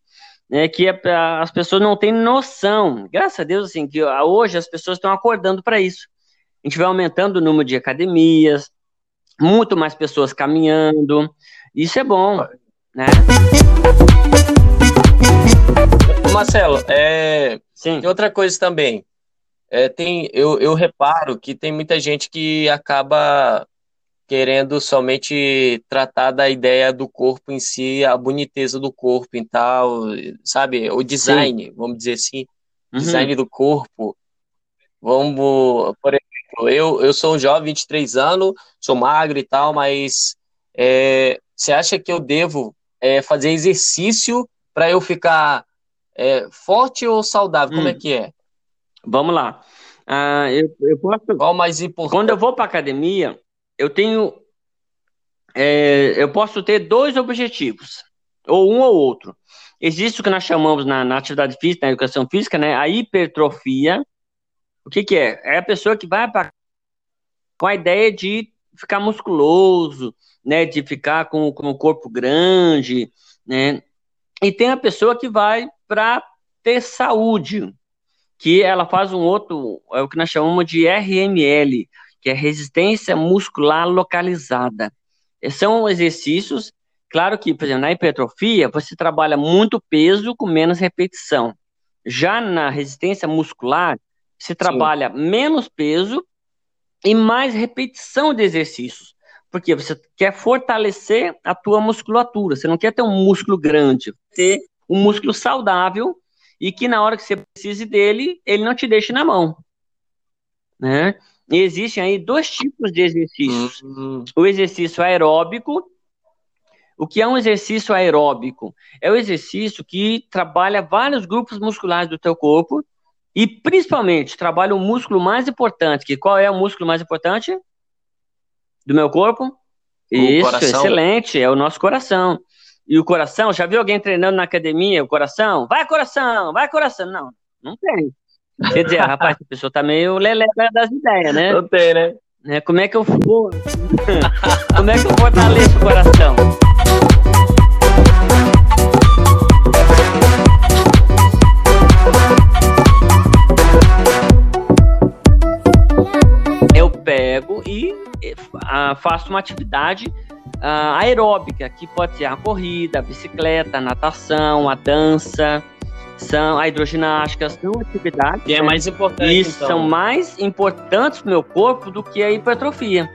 né, que as pessoas não têm noção. Graças a Deus, assim, que hoje as pessoas estão acordando para isso. A gente vai aumentando o número de academias, muito mais pessoas caminhando. Isso é bom, né? Marcelo, é... Sim. tem outra coisa também. É, tem, eu, eu reparo que tem muita gente que acaba querendo somente tratar da ideia do corpo em si, a boniteza do corpo e tal, sabe? O design, Sim. vamos dizer assim, uhum. design do corpo. Vamos, por exemplo, eu, eu sou um jovem, 23 anos, sou magro e tal, mas é, você acha que eu devo é, fazer exercício para eu ficar é, forte ou saudável? Como é hum. que é? Vamos lá. Ah, eu, eu posso. Qual mais importante? Quando eu vou para academia, eu tenho. É, eu posso ter dois objetivos, ou um ou outro. Existe o que nós chamamos na, na atividade física, na educação física, né, a hipertrofia. O que, que é? É a pessoa que vai para com a ideia de ficar musculoso, né, de ficar com, com o corpo grande, né? E tem a pessoa que vai para ter saúde, que ela faz um outro, é o que nós chamamos de RML, que é resistência muscular localizada. São exercícios, claro que, por exemplo, na hipertrofia, você trabalha muito peso com menos repetição. Já na resistência muscular, você trabalha Sim. menos peso e mais repetição de exercícios. Porque você quer fortalecer a tua musculatura. Você não quer ter um músculo grande, ter um músculo saudável e que na hora que você precise dele, ele não te deixe na mão. Né? E existem aí dois tipos de exercícios. Uhum. O exercício aeróbico. O que é um exercício aeróbico? É o exercício que trabalha vários grupos musculares do teu corpo e principalmente trabalha o músculo mais importante. Que qual é o músculo mais importante do meu corpo? O Isso, coração. excelente, é o nosso coração e o coração. Já viu alguém treinando na academia o coração? Vai, coração, vai, coração. Não, não tem. Quer dizer, rapaz, a pessoa tá meio lelé das ideias, né? Não tem, né? né? Como é que eu vou. *laughs* Como é que eu fortaleço o coração? Eu pego e eh, faço uma atividade uh, aeróbica, que pode ser a corrida, a bicicleta, a natação, a dança, são a hidroginástica, são atividades que é mais importante, e então. são mais importantes para o meu corpo do que a hipertrofia.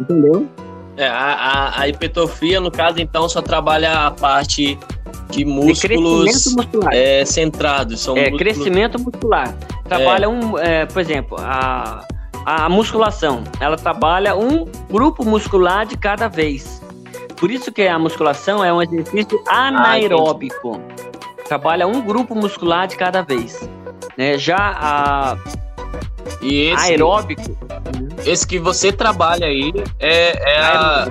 Entendeu? É, a, a, a, hipertrofia, no caso, então, só trabalha a parte de músculos de é, centrados. São é, músculos... crescimento muscular. Trabalha é. um, é, por exemplo, a, a musculação, ela trabalha um grupo muscular de cada vez. Por isso que a musculação é um exercício ah, anaeróbico. Ah, trabalha um grupo muscular de cada vez. Né? Já a e esse, aeróbico. Esse que você trabalha aí é, é a.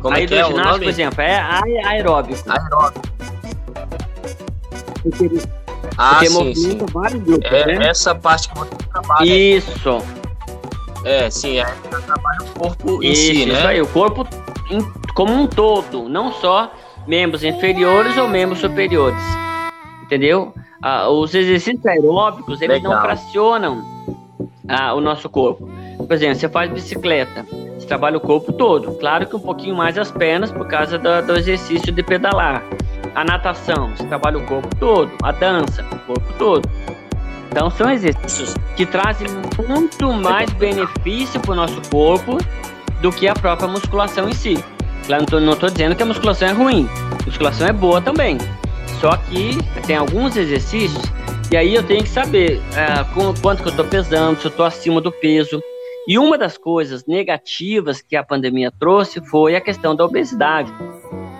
Como a é que é o nome? por exemplo, é aeróbico. Aeróbico. ah, porque sim, sim. vários grupos, é né? essa parte que você trabalha. Isso. É, sim, é você trabalha o corpo em si, né? Isso aí, o corpo em, como um todo, não só membros inferiores ou membros superiores. Entendeu? Ah, os exercícios aeróbicos, eles Legal. não fracionam ah, o nosso corpo. Por exemplo, você faz bicicleta, você trabalha o corpo todo. Claro que um pouquinho mais as pernas por causa do, do exercício de pedalar. A natação, você trabalha o corpo todo. A dança, o corpo todo. Então são exercícios que trazem muito mais benefício para o nosso corpo do que a própria musculação em si. Claro, não estou dizendo que a musculação é ruim. A musculação é boa também. Só que tem alguns exercícios e aí eu tenho que saber é, quanto que eu estou pesando, se eu estou acima do peso. E uma das coisas negativas que a pandemia trouxe foi a questão da obesidade.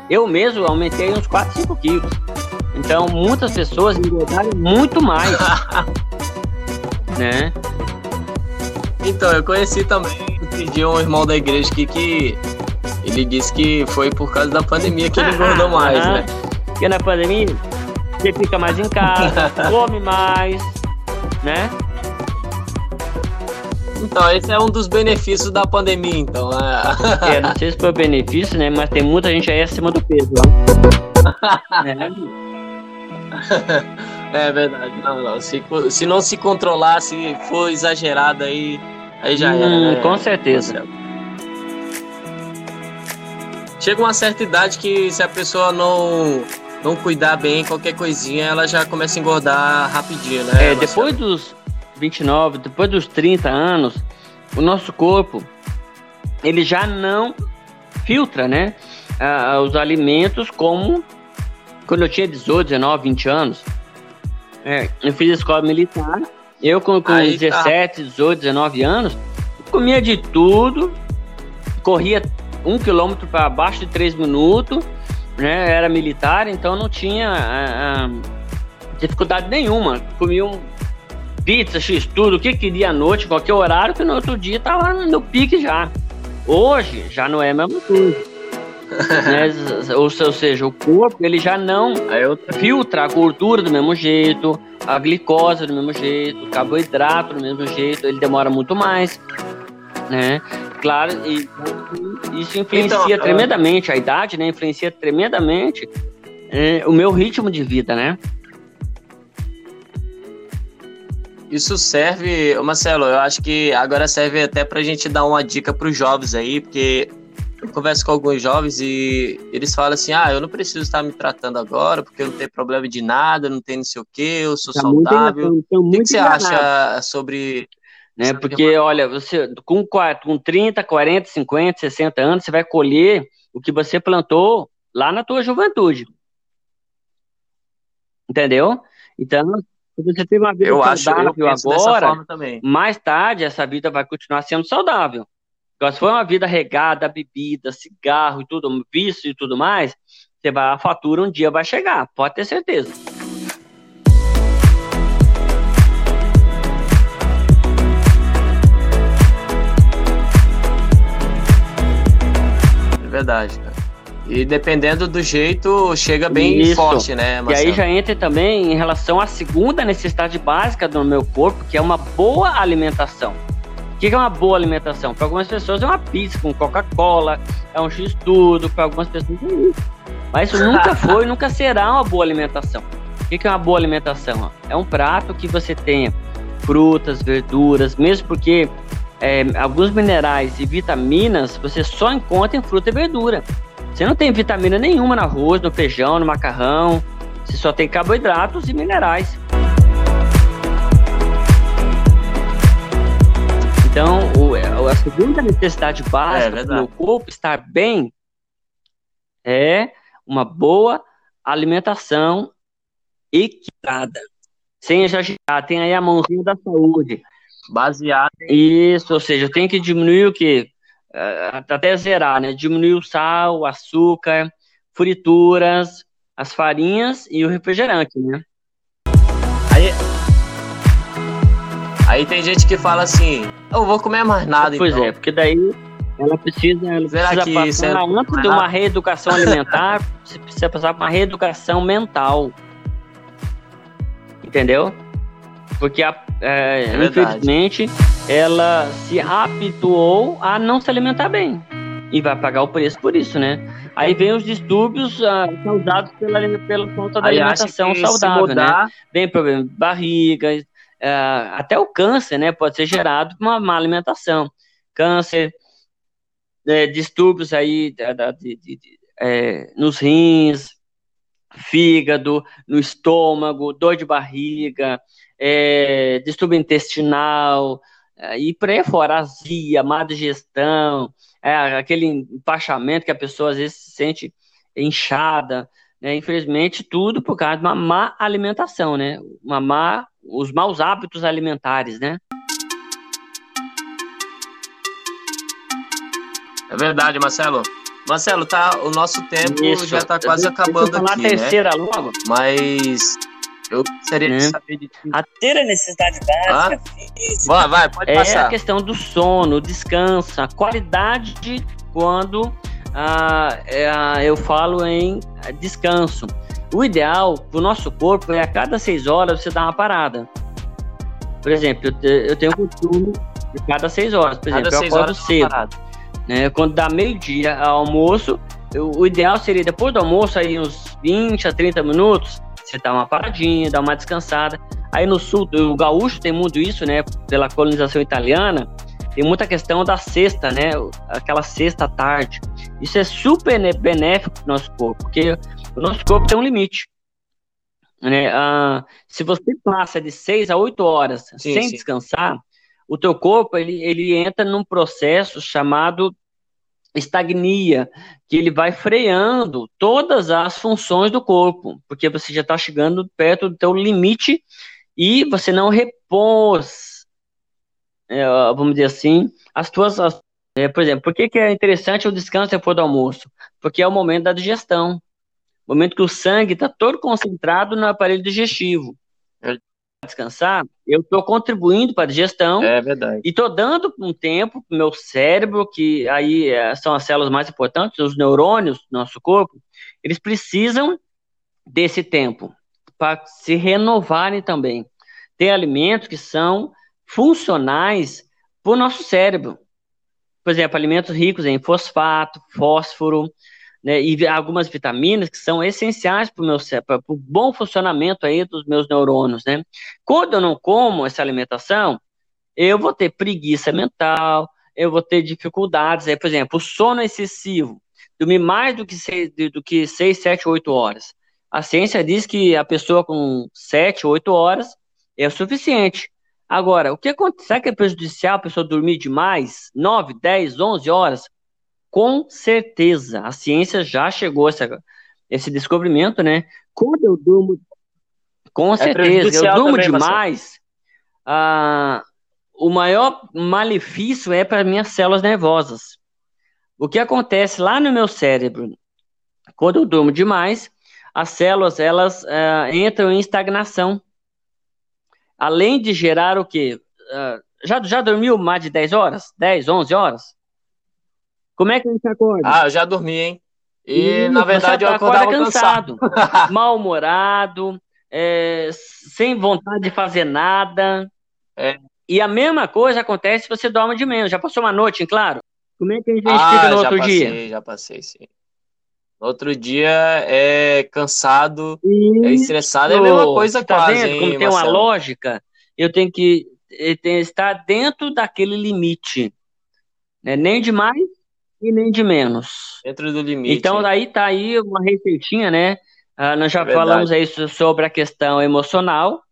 Eu mesmo aumentei uns 4, 5 quilos. Então, muitas pessoas engordaram muito mais. *laughs* né? Então, eu conheci também de um irmão da igreja aqui que ele disse que foi por causa da pandemia que ele engordou *laughs* mais, né? Porque na pandemia você fica mais em casa, *laughs* come mais, né? Então, esse é um dos benefícios da pandemia, então. É, é não sei se foi benefício, né? Mas tem muita gente aí acima do peso, é. *laughs* é verdade. Não, não. Se, se não se controlar, se for exagerado aí, aí já hum, era. Né? Com certeza. Chega uma certa idade que se a pessoa não não cuidar bem, qualquer coisinha, ela já começa a engordar rapidinho, né? É, depois dos 29, depois dos 30 anos, o nosso corpo, ele já não filtra, né? Uh, os alimentos como quando eu tinha 18, 19, 20 anos. É, eu fiz escola militar. Eu, com, com Aí, 17, tá. 18, 19 anos, comia de tudo, corria um quilômetro para baixo de três minutos né, era militar, então não tinha ah, ah, dificuldade nenhuma. Comia um pizza, x tudo, o que queria à noite, qualquer horário, que no outro dia tava no pique já. Hoje já não é a mesma coisa. Né? ou, ou, seja, o corpo ele já não filtra a gordura do mesmo jeito, a glicose do mesmo jeito, o carboidrato do mesmo jeito, ele demora muito mais, né? Claro, e isso influencia então, tremendamente, a idade, né? Influencia tremendamente é, o meu ritmo de vida, né? Isso serve, Marcelo, eu acho que agora serve até para a gente dar uma dica para os jovens aí, porque eu converso com alguns jovens e eles falam assim: ah, eu não preciso estar me tratando agora, porque eu não tenho problema de nada, não tenho não sei o quê, eu sou tá saudável. Muito, o que, que você acha sobre né? Porque, olha, você com, com 30, 40, 50, 60 anos, você vai colher o que você plantou lá na tua juventude. Entendeu? Então, se você tem uma vida eu saudável acho, agora, mais tarde essa vida vai continuar sendo saudável. Então, se for uma vida regada, bebida, cigarro e tudo, vício e tudo mais, você vai, a fatura um dia vai chegar, pode ter certeza. verdade, cara. E dependendo do jeito, chega bem Isso. forte, né, Marcelo? E aí já entra também em relação à segunda necessidade básica do meu corpo, que é uma boa alimentação. O que é uma boa alimentação? Para algumas pessoas é uma pizza com Coca-Cola, é um X-tudo, para algumas pessoas é isso. Mas isso nunca *laughs* foi nunca será uma boa alimentação. O que é uma boa alimentação? É um prato que você tenha frutas, verduras, mesmo porque é, alguns minerais e vitaminas você só encontra em fruta e verdura. Você não tem vitamina nenhuma no arroz, no feijão, no macarrão. Você só tem carboidratos e minerais. Então, o, a segunda necessidade básica é, para o corpo estar bem é uma boa alimentação equilibrada. Sem exagerar, tem aí a mãozinha da saúde. Baseada. Isso, ou seja, tem que diminuir o quê? Uh, até zerar, né? Diminuir o sal, o açúcar, frituras, as farinhas e o refrigerante, né? Aí, aí tem gente que fala assim, eu vou comer mais nada, Pois então. é, porque daí ela precisa, ela Será precisa que passar, é antes de uma reeducação alimentar, *laughs* você precisa passar por uma reeducação mental. Entendeu? Porque, a, é, É infelizmente, ela se habituou a não se alimentar bem. E vai pagar o preço por isso, né? Aí vem os distúrbios ah, causados pela, pela falta da Aí alimentação saudável, né? mudar, Vem problema de barriga, ah, até o câncer, né? Pode ser gerado por uma má alimentação. Câncer, né, distúrbios aí da- de- de- de, é, nos rins, fígado, no estômago, dor de barriga, é, distúrbio intestinal, é, e por aí fora, azia, má digestão, é, aquele empachamento que a pessoa às vezes se sente inchada, né? Infelizmente, tudo por causa de uma má alimentação, né? Uma má, os maus hábitos alimentares, né? É verdade, Marcelo. Marcelo, tá, o nosso tempo Isso. já tá quase eu acabando falar aqui, a né? terceira logo. Mas eu gostaria de Né? saber de ti. A terceira necessidade básica física Vai, vai, pode é passar. a questão do sono, o descanso, a qualidade de quando ah, é, ah, eu falo em descanso. O ideal para o nosso corpo é a cada seis horas você dar uma parada. Por exemplo, eu, te- eu tenho o costume de cada seis horas. Por exemplo, Cada eu acordo cedo. né? Quando dá meio-dia almoço, eu- o ideal seria depois do almoço, aí uns 20 a 30 minutos, você dá uma paradinha, dá uma descansada. Aí no sul, o gaúcho tem muito isso, né? Pela colonização italiana, tem muita questão da cesta, né? Aquela cesta à tarde. Isso é super ne- benéfico para o nosso corpo, porque o nosso corpo tem um limite. Né? Ah, se você passa de 6 a 8 horas Sim, sem sim. descansar, o teu corpo ele, ele entra num processo chamado estagnia, que ele vai freando todas as funções do corpo, porque você já está chegando perto do teu limite e você não repôs, é, vamos dizer assim, as tuas, as- é, por exemplo, por que, que é interessante o descanso depois do almoço? Porque é o momento da digestão, momento que o sangue está todo concentrado no aparelho digestivo. É. Descansar, eu estou contribuindo para a digestão, É verdade. e tô dando um tempo pro meu cérebro, que aí eh, são as células mais importantes, os neurônios do nosso corpo, eles precisam desse tempo para se renovarem também. Tem alimentos que são funcionais para o nosso cérebro. Por exemplo, alimentos ricos em fosfato, fósforo, né, e algumas vitaminas que são essenciais para o bom funcionamento aí dos meus neurônios, né? Quando eu não como essa alimentação, eu vou ter preguiça mental, eu vou ter dificuldades. Aí, por exemplo, o sono excessivo, dormir mais do que seis, do que seis, sete, oito horas. A ciência diz que a pessoa com sete, oito horas é o suficiente. Agora, o que acontece? Será que é prejudicial a pessoa dormir demais? 9, 10, 11 horas? Com certeza. A ciência já chegou a essa, esse descobrimento, né? Quando eu durmo. Com certeza. Eu durmo também, demais. Ah, o maior malefício é para minhas células nervosas. O que acontece lá no meu cérebro, quando eu durmo demais, as células elas ah, entram em estagnação. Além de gerar o quê? Ah, já, já dormiu mais de 10 horas? 10, 11 horas? Como é que a gente acorda? Ah, eu já dormi, hein? E, Ih, na verdade, eu acordava acorda cansado. *laughs* mal-humorado, é, sem vontade de fazer nada. É. E a mesma coisa acontece se você dorme de menos. Já passou uma noite, claro? Como é que a gente Ah, fica no já outro passei, dia? já passei, sim. No outro dia é cansado, é estressado, é a mesma coisa tá quase, vendo hein, como tem uma Marcelo? lógica? Eu tenho que está dentro daquele limite. Né? Nem de mais e nem de menos. Dentro do limite. Então, daí tá aí uma receitinha, né? Ah, nós já é falamos aí sobre a questão emocional,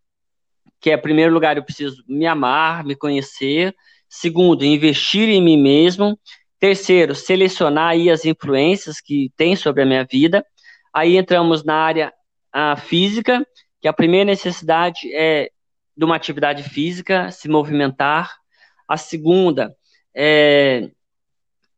que é, em primeiro lugar, eu preciso me amar, me conhecer. Segundo, investir em mim mesmo. Terceiro, selecionar aí as influências que tem sobre a minha vida. Aí entramos na área a física, que a primeira necessidade é de uma atividade física, se movimentar. A segunda é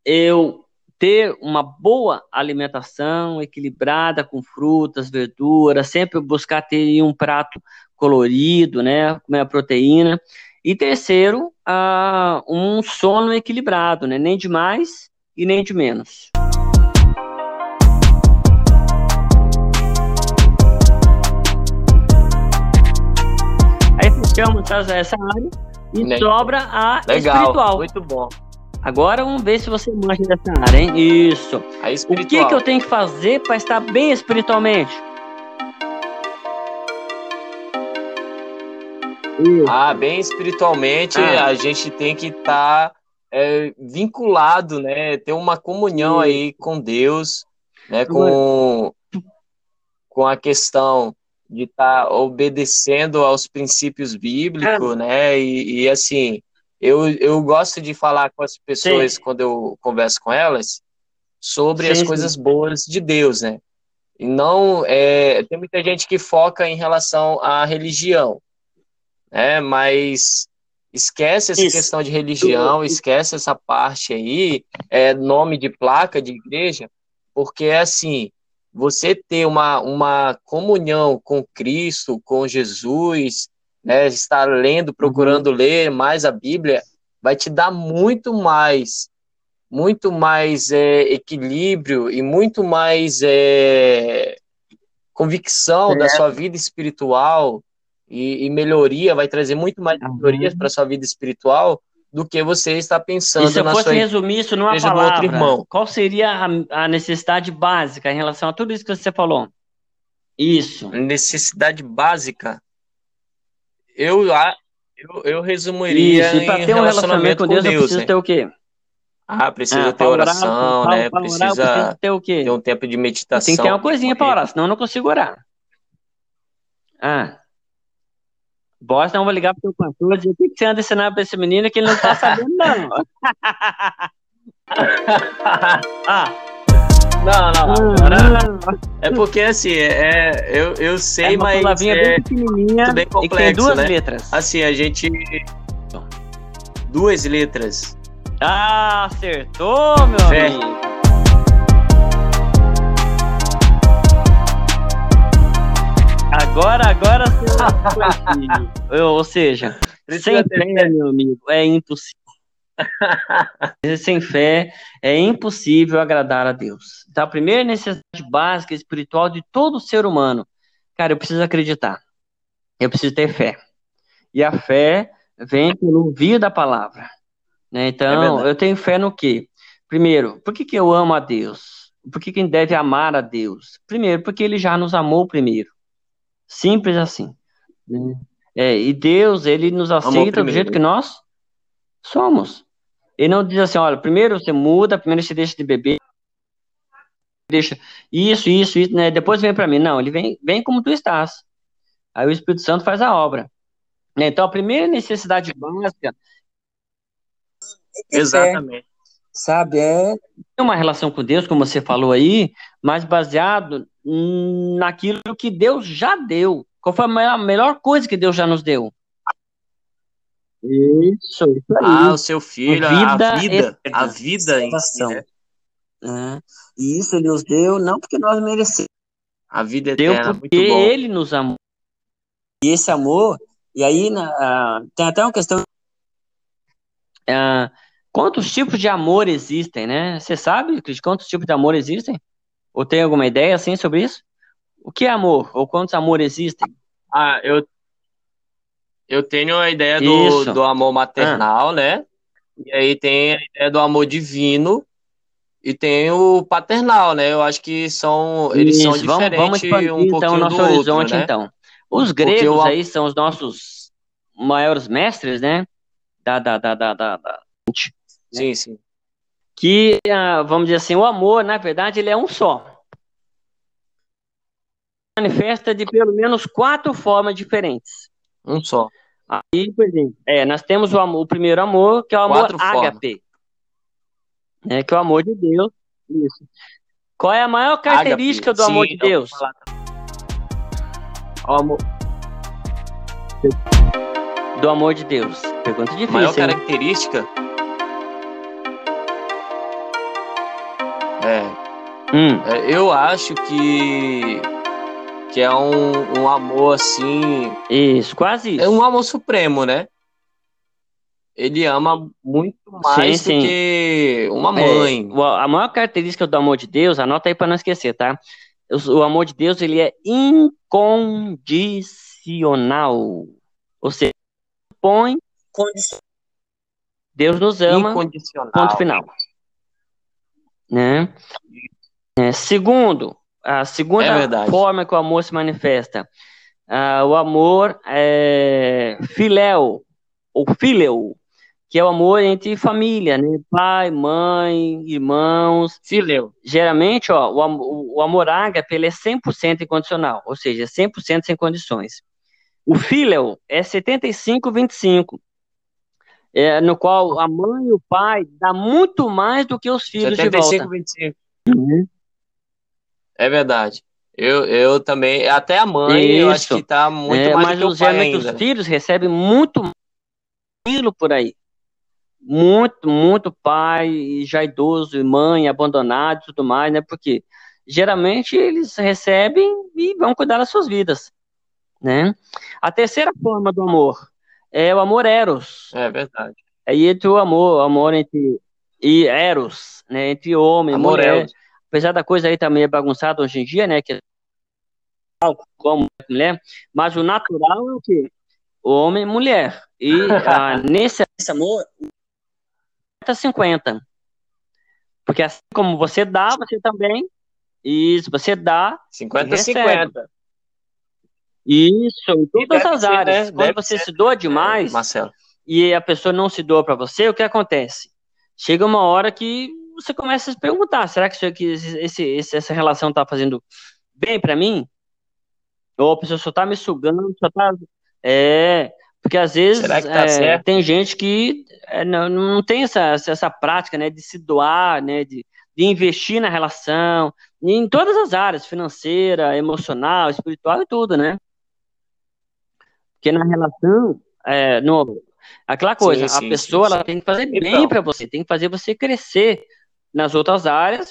eu ter uma boa alimentação equilibrada com frutas, verduras, sempre buscar ter um prato colorido, né, com a proteína. E terceiro, uh, um sono equilibrado, né, nem de mais e nem de menos. fechamos essa área e né? sobra a Legal, espiritual. Muito bom. Agora vamos ver se você manja dessa área, hein? Isso. O que, que eu tenho que fazer para estar bem espiritualmente? Ah, bem espiritualmente, ah. a gente tem que estar tá, é, vinculado, né? Ter uma comunhão Sim. aí com Deus, né? Com, com a questão de estar tá obedecendo aos princípios bíblicos, é. né? E, e, assim, eu, eu gosto de falar com as pessoas sim. quando eu converso com elas sobre sim, as coisas sim. boas de Deus, né? E não é, tem muita gente que foca em relação à religião, né? Mas esquece essa Isso. questão de religião, esquece essa parte aí, é nome de placa de igreja, porque é assim, você ter uma, uma comunhão com Cristo, com Jesus, né, estar lendo, procurando uhum. ler mais a Bíblia, vai te dar muito mais, muito mais é, equilíbrio e muito mais é, convicção é. da sua vida espiritual e, e, melhoria, vai trazer muito mais uhum. melhorias para sua vida espiritual do que você está pensando e se eu fosse resumir isso numa palavra, irmão. qual seria a, a, necessidade básica em relação a tudo isso que você falou? Isso. Necessidade básica? Eu, eu, eu resumiria isso, em ter um relacionamento com Deus, com Deus eu preciso né? ter o quê? Ah, precisa ah, ter oração, orar, né? precisa orar, ter o quê? Ter um tempo de meditação. Tem que ter uma coisinha para orar, senão eu não consigo orar. Ah. Bosta, não vou ligar pro teu pastor e dizer o que você anda ensinando pra esse menino que ele não tá sabendo, não. ah. *laughs* *laughs* Não, não, agora... É porque assim, é, eu, eu sei, é uma mas é bem pequenininha bem complexo, e tem duas né? letras. Assim, a gente... Duas letras. Ah, acertou, meu Fé. amigo. Agora, agora *laughs* Ou seja, sem fé, meu amigo, é impossível. *laughs* sem fé é impossível agradar a Deus. Então, a primeira necessidade básica espiritual de todo ser humano, cara, eu preciso acreditar. Eu preciso ter fé. E a fé vem pelo ouvir da palavra. Né? Então, é eu tenho fé no quê? Primeiro, por que, que eu amo a Deus? Por que, que a gente deve amar a Deus? Primeiro, porque ele já nos amou primeiro. Simples assim. É, e Deus, ele nos aceita do jeito que nós somos. Ele não diz assim, olha, primeiro você muda, primeiro você deixa de beber, deixa isso, isso, isso, né? Depois vem para mim. Não, ele vem, vem como tu estás. Aí o Espírito Santo faz a obra. Né? Então a primeira necessidade básica é Exatamente. É, sabe, é uma relação com Deus, como você falou aí, mas baseado naquilo que Deus já deu. Qual foi a melhor coisa que Deus já nos deu? Isso, isso aí. Ah, o seu filho, a vida, a vida, a vida em si, né? é. E isso ele nos deu não porque nós merecemos. A vida eterna, deu porque ele nos amou. E esse amor, e aí na, uh, tem até uma questão. Uh, quantos tipos de amor existem, né? Você sabe, Cris, quantos tipos de amor existem? Ou tem alguma ideia assim sobre isso? O que é amor? Ou quantos amores existem? Ah, eu, eu tenho a ideia do, do amor maternal, ah. né? E aí tem a ideia do amor divino e tem o paternal, né? Eu acho que são eles Isso, são diferentes vamos, vamos um pouquinho então, nosso do horizonte, outro, né? então. Os gregos aí são os nossos maiores mestres, né? Da, da, da, da, da, da... Sim, sim. Que, ah, vamos dizer assim, o amor, na verdade, ele é um só. Manifesta de pelo menos quatro formas diferentes. Um só. Aí, por exemplo, é, nós temos o, amor, o primeiro amor, que é o amor ágape. Né, que é o amor de Deus. Isso. Qual é a maior característica do amor Sim, de Deus? O amor. Do amor de Deus. Pergunta difícil. Maior característica? É. Hum. é. Eu acho que que é um, um amor assim. Isso, quase isso. É um amor supremo, né? Ele ama muito mais sim, do sim. que uma mãe. É, a maior característica do amor de Deus, anota aí para não esquecer, tá? O amor de Deus, ele é incondicional. Ou seja, põe Deus nos ama. Ponto final. Né? É, segundo, a segunda é forma que o amor se manifesta, uh, o amor é filéu, ou fileu, que é o amor entre família, né? Pai, mãe, irmãos. Fileu. Geralmente, ó, o, o amor ágape, ele é 100% incondicional, ou seja, 100% sem condições. O fileu é 75-25, é, no qual a mãe e o pai dá muito mais do que os filhos 75, de volta. 25. Uhum. É verdade. Eu, eu também, até a mãe, Isso. eu acho que tá muito é, mais mas do que ainda. os filhos recebem muito filho por aí muito, muito pai já idoso, e mãe abandonado e tudo mais, né? Porque geralmente eles recebem e vão cuidar das suas vidas, né? A terceira forma do amor é o amor eros. É verdade. É entre o amor, o amor entre e eros, né? Entre homem e mulher. Eros. Apesar da coisa aí também é bagunçada hoje em dia, né? Que como mulher, mas o natural é o quê? O homem e mulher. E *laughs* ah, nesse, nesse amor, 50-50. Porque assim como você dá, você também. Isso, você dá. 50-50. Isso, em todas as ser, áreas. Né? Quando deve você ser. se doa demais Marcelo. e a pessoa não se doa para você, o que acontece? Chega uma hora que você começa a se perguntar: será que, isso aqui, esse, esse, essa relação tá fazendo bem para mim? Ou a pessoa só tá me sugando, só tá. É, porque às vezes tá é, tem gente que é, não, não tem essa, essa prática né, de se doar, né, de, de investir na relação, em todas as áreas, financeira, emocional, espiritual e tudo, né? Porque na relação, é, no, aquela coisa, sim, sim, a pessoa sim, ela tem que fazer então, bem para você, tem que fazer você crescer nas outras áreas,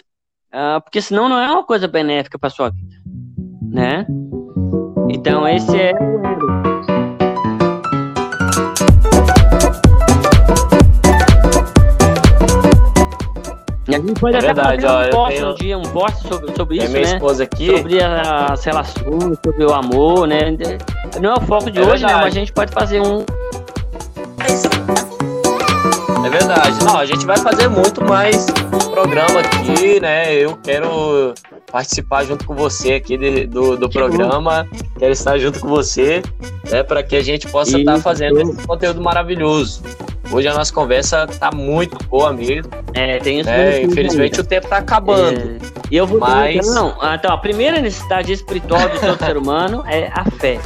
uh, porque senão não é uma coisa benéfica para sua vida, né? Então esse é o E a gente pode é até verdade, fazer um post tenho... um dia, um post sobre, sobre isso, minha né? esposa aqui. Sobre as relações, sobre o amor, né? Não é o foco de é hoje, verdade. né? Mas a gente pode fazer um. É verdade. Não, a gente vai fazer muito mais programa aqui, né? Eu quero participar junto com você aqui de, do, do programa. Bom. Quero estar junto com você, né? Para que a gente possa estar tá fazendo esse conteúdo maravilhoso. Hoje a nossa conversa tá muito boa mesmo. É, tem isso. Né? Infelizmente o tempo tá acabando. É. E eu vou mas... não, ah, então, a primeira necessidade espiritual do todo ser humano é a fé.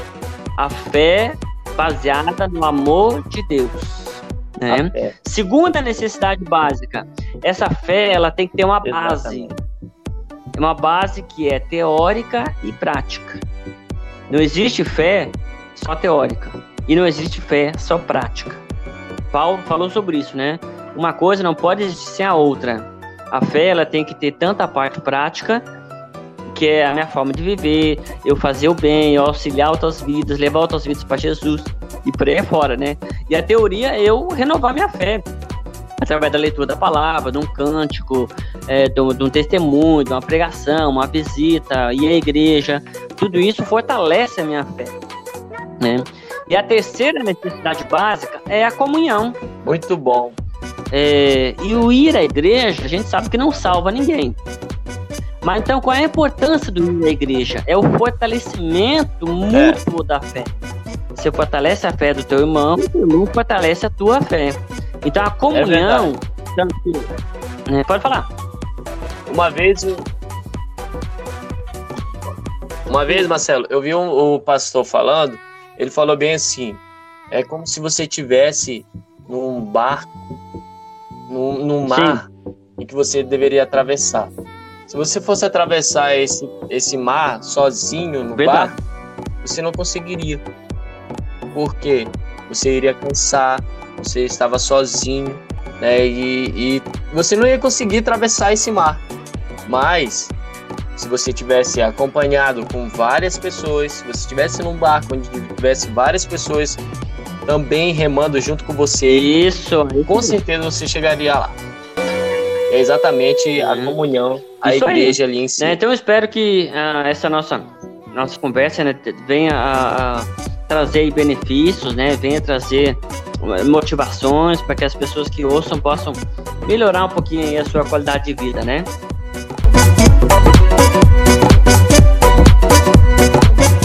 A fé baseada no amor de Deus. Né? Segunda necessidade básica, essa fé ela tem que ter uma base. É uma base que é teórica e prática. Não existe fé só teórica e não existe fé só prática. Paulo falou sobre isso, né? Uma coisa não pode existir sem a outra. A fé ela tem que ter tanta parte prática, que é a minha forma de viver, eu fazer o bem, eu auxiliar outras vidas, levar outras vidas para Jesus e por aí fora, né? E a teoria é eu renovar minha fé através da leitura da palavra, de um cântico, é, de, de, um testemunho, de uma pregação, uma visita, ir à igreja, tudo isso fortalece a minha fé, né? E a terceira necessidade básica é a comunhão. Muito bom. É, e o ir à igreja, a gente sabe que não salva ninguém. Mas então, qual é a importância do ir à igreja? É o fortalecimento mútuo é. da fé. Você fortalece a fé do teu irmão, o teu irmão fortalece a tua fé. Então a comunhão. É né, pode falar. Uma vez. Uma vez, Marcelo, eu vi um, um pastor falando, ele falou bem assim: é como se você tivesse num barco, num, num mar, Sim. em que você deveria atravessar. Se você fosse atravessar esse, esse mar sozinho no Verdade. barco, você não conseguiria. Porque você iria cansar, você estava sozinho, né? E, e você não ia conseguir atravessar esse mar. Mas se você tivesse acompanhado com várias pessoas, se você estivesse num barco onde tivesse várias pessoas também remando junto com você, isso, com certeza você chegaria lá. É exatamente a comunhão, a isso igreja aí. ali em si. Né? Então eu espero que uh, essa nossa nossa conversa né, venha a, a trazer benefícios, né? Venha trazer motivações para que as pessoas que ouçam possam melhorar um pouquinho a sua qualidade de vida, né?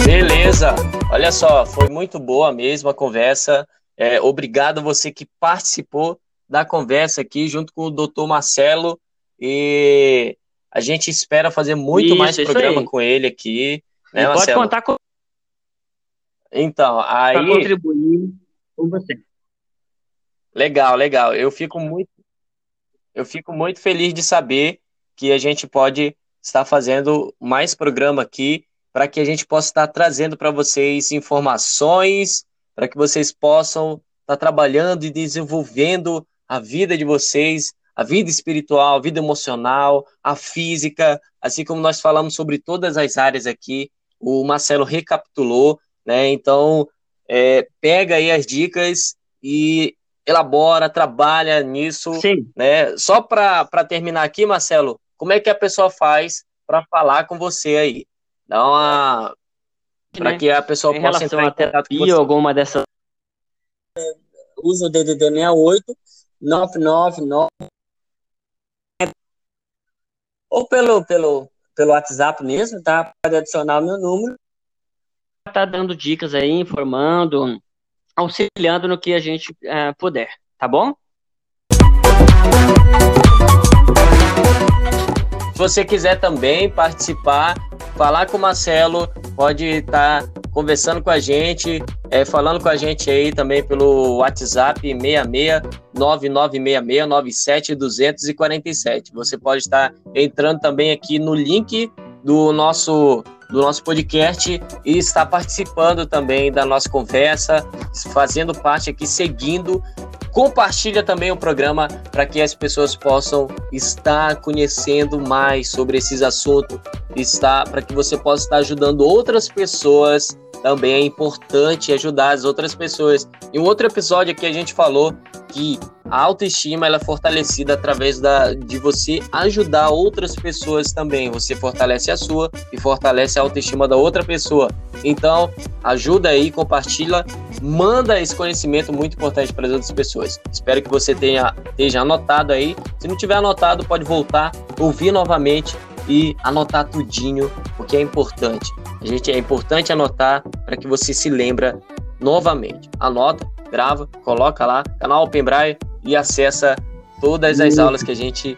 Beleza, olha só, foi muito boa mesmo a conversa. É, obrigado a você que participou da conversa aqui junto com o doutor Marcelo e a gente espera fazer muito isso, mais programa com ele aqui. Né, pode contar com. Então, aí. Para contribuir com você. Legal, legal. Eu fico muito, eu fico muito feliz de saber que a gente pode estar fazendo mais programa aqui para que a gente possa estar trazendo para vocês informações, para que vocês possam estar trabalhando e desenvolvendo a vida de vocês, a vida espiritual, a vida emocional, a física, assim como nós falamos sobre todas as áreas aqui, o Marcelo recapitulou, né? Então, é, pega aí as dicas e elabora, trabalha nisso. Sim. Né? Só para terminar aqui, Marcelo, como é que a pessoa faz para falar com você aí? Dá uma. Para né? que a pessoa em possa entrar em contato com você. alguma dessas. Usa o DDD 68 999 ou pelo, pelo, pelo WhatsApp mesmo, tá? Pode adicionar o meu número. Tá dando dicas aí, informando, auxiliando no que a gente uh, puder, tá bom? Se você quiser também participar, falar com o Marcelo, pode estar tá conversando com a gente, é, falando com a gente aí também pelo WhatsApp 66 9966 247. Você pode estar entrando também aqui no link do nosso do nosso podcast e está participando também da nossa conversa, fazendo parte aqui, seguindo. Compartilha também o programa para que as pessoas possam estar conhecendo mais sobre esses assuntos, está para que você possa estar ajudando outras pessoas também é importante ajudar as outras pessoas. Em um outro episódio aqui a gente falou que a autoestima ela é fortalecida através da, de você ajudar outras pessoas também. Você fortalece a sua e fortalece a autoestima da outra pessoa. Então, ajuda aí, compartilha, manda esse conhecimento muito importante para as outras pessoas. Espero que você tenha esteja anotado aí. Se não tiver anotado, pode voltar, ouvir novamente e anotar tudinho, porque é importante. A gente é importante anotar para que você se lembra novamente. Anota, grava, coloca lá, canal Open Braille e acessa todas as aulas que a gente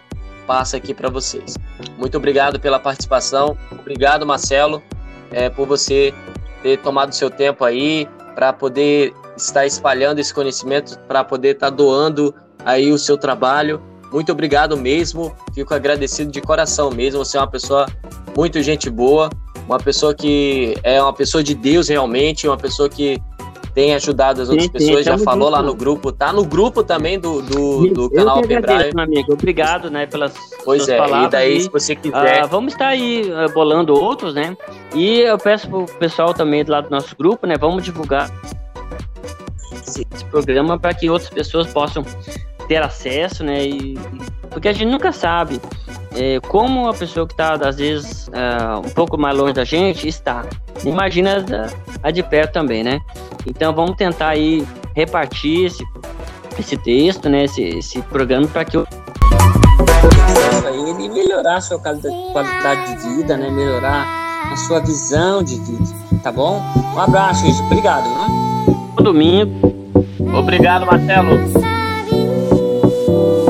passa aqui para vocês. Muito obrigado pela participação. Obrigado, Marcelo, é, por você ter tomado seu tempo aí para poder estar espalhando esse conhecimento, para poder estar tá doando aí o seu trabalho. Muito obrigado mesmo. Fico agradecido de coração mesmo. Você é uma pessoa muito gente boa uma pessoa que é uma pessoa de Deus realmente, uma pessoa que tem ajudado as outras sim, pessoas, sim, já falou lá no grupo, tá no grupo também do, do, do canal Open Braille. amigo, obrigado, né, pelas Pois é, palavras, e daí se você quiser... Uh, vamos estar aí uh, bolando outros, né, e eu peço pro pessoal também do lado do nosso grupo, né, vamos divulgar esse programa para que outras pessoas possam ter acesso, né, e, porque a gente nunca sabe é, como a pessoa que está, às vezes, uh, um pouco mais longe da gente está. Imagina a, a de perto também, né? Então vamos tentar aí repartir esse, esse texto, né? Esse, esse programa para que eu ele melhorar a sua qualidade de vida, né? Melhorar a sua visão de vida, tá bom? Um abraço, gente. Obrigado, né? domingo. Obrigado, Marcelo. you.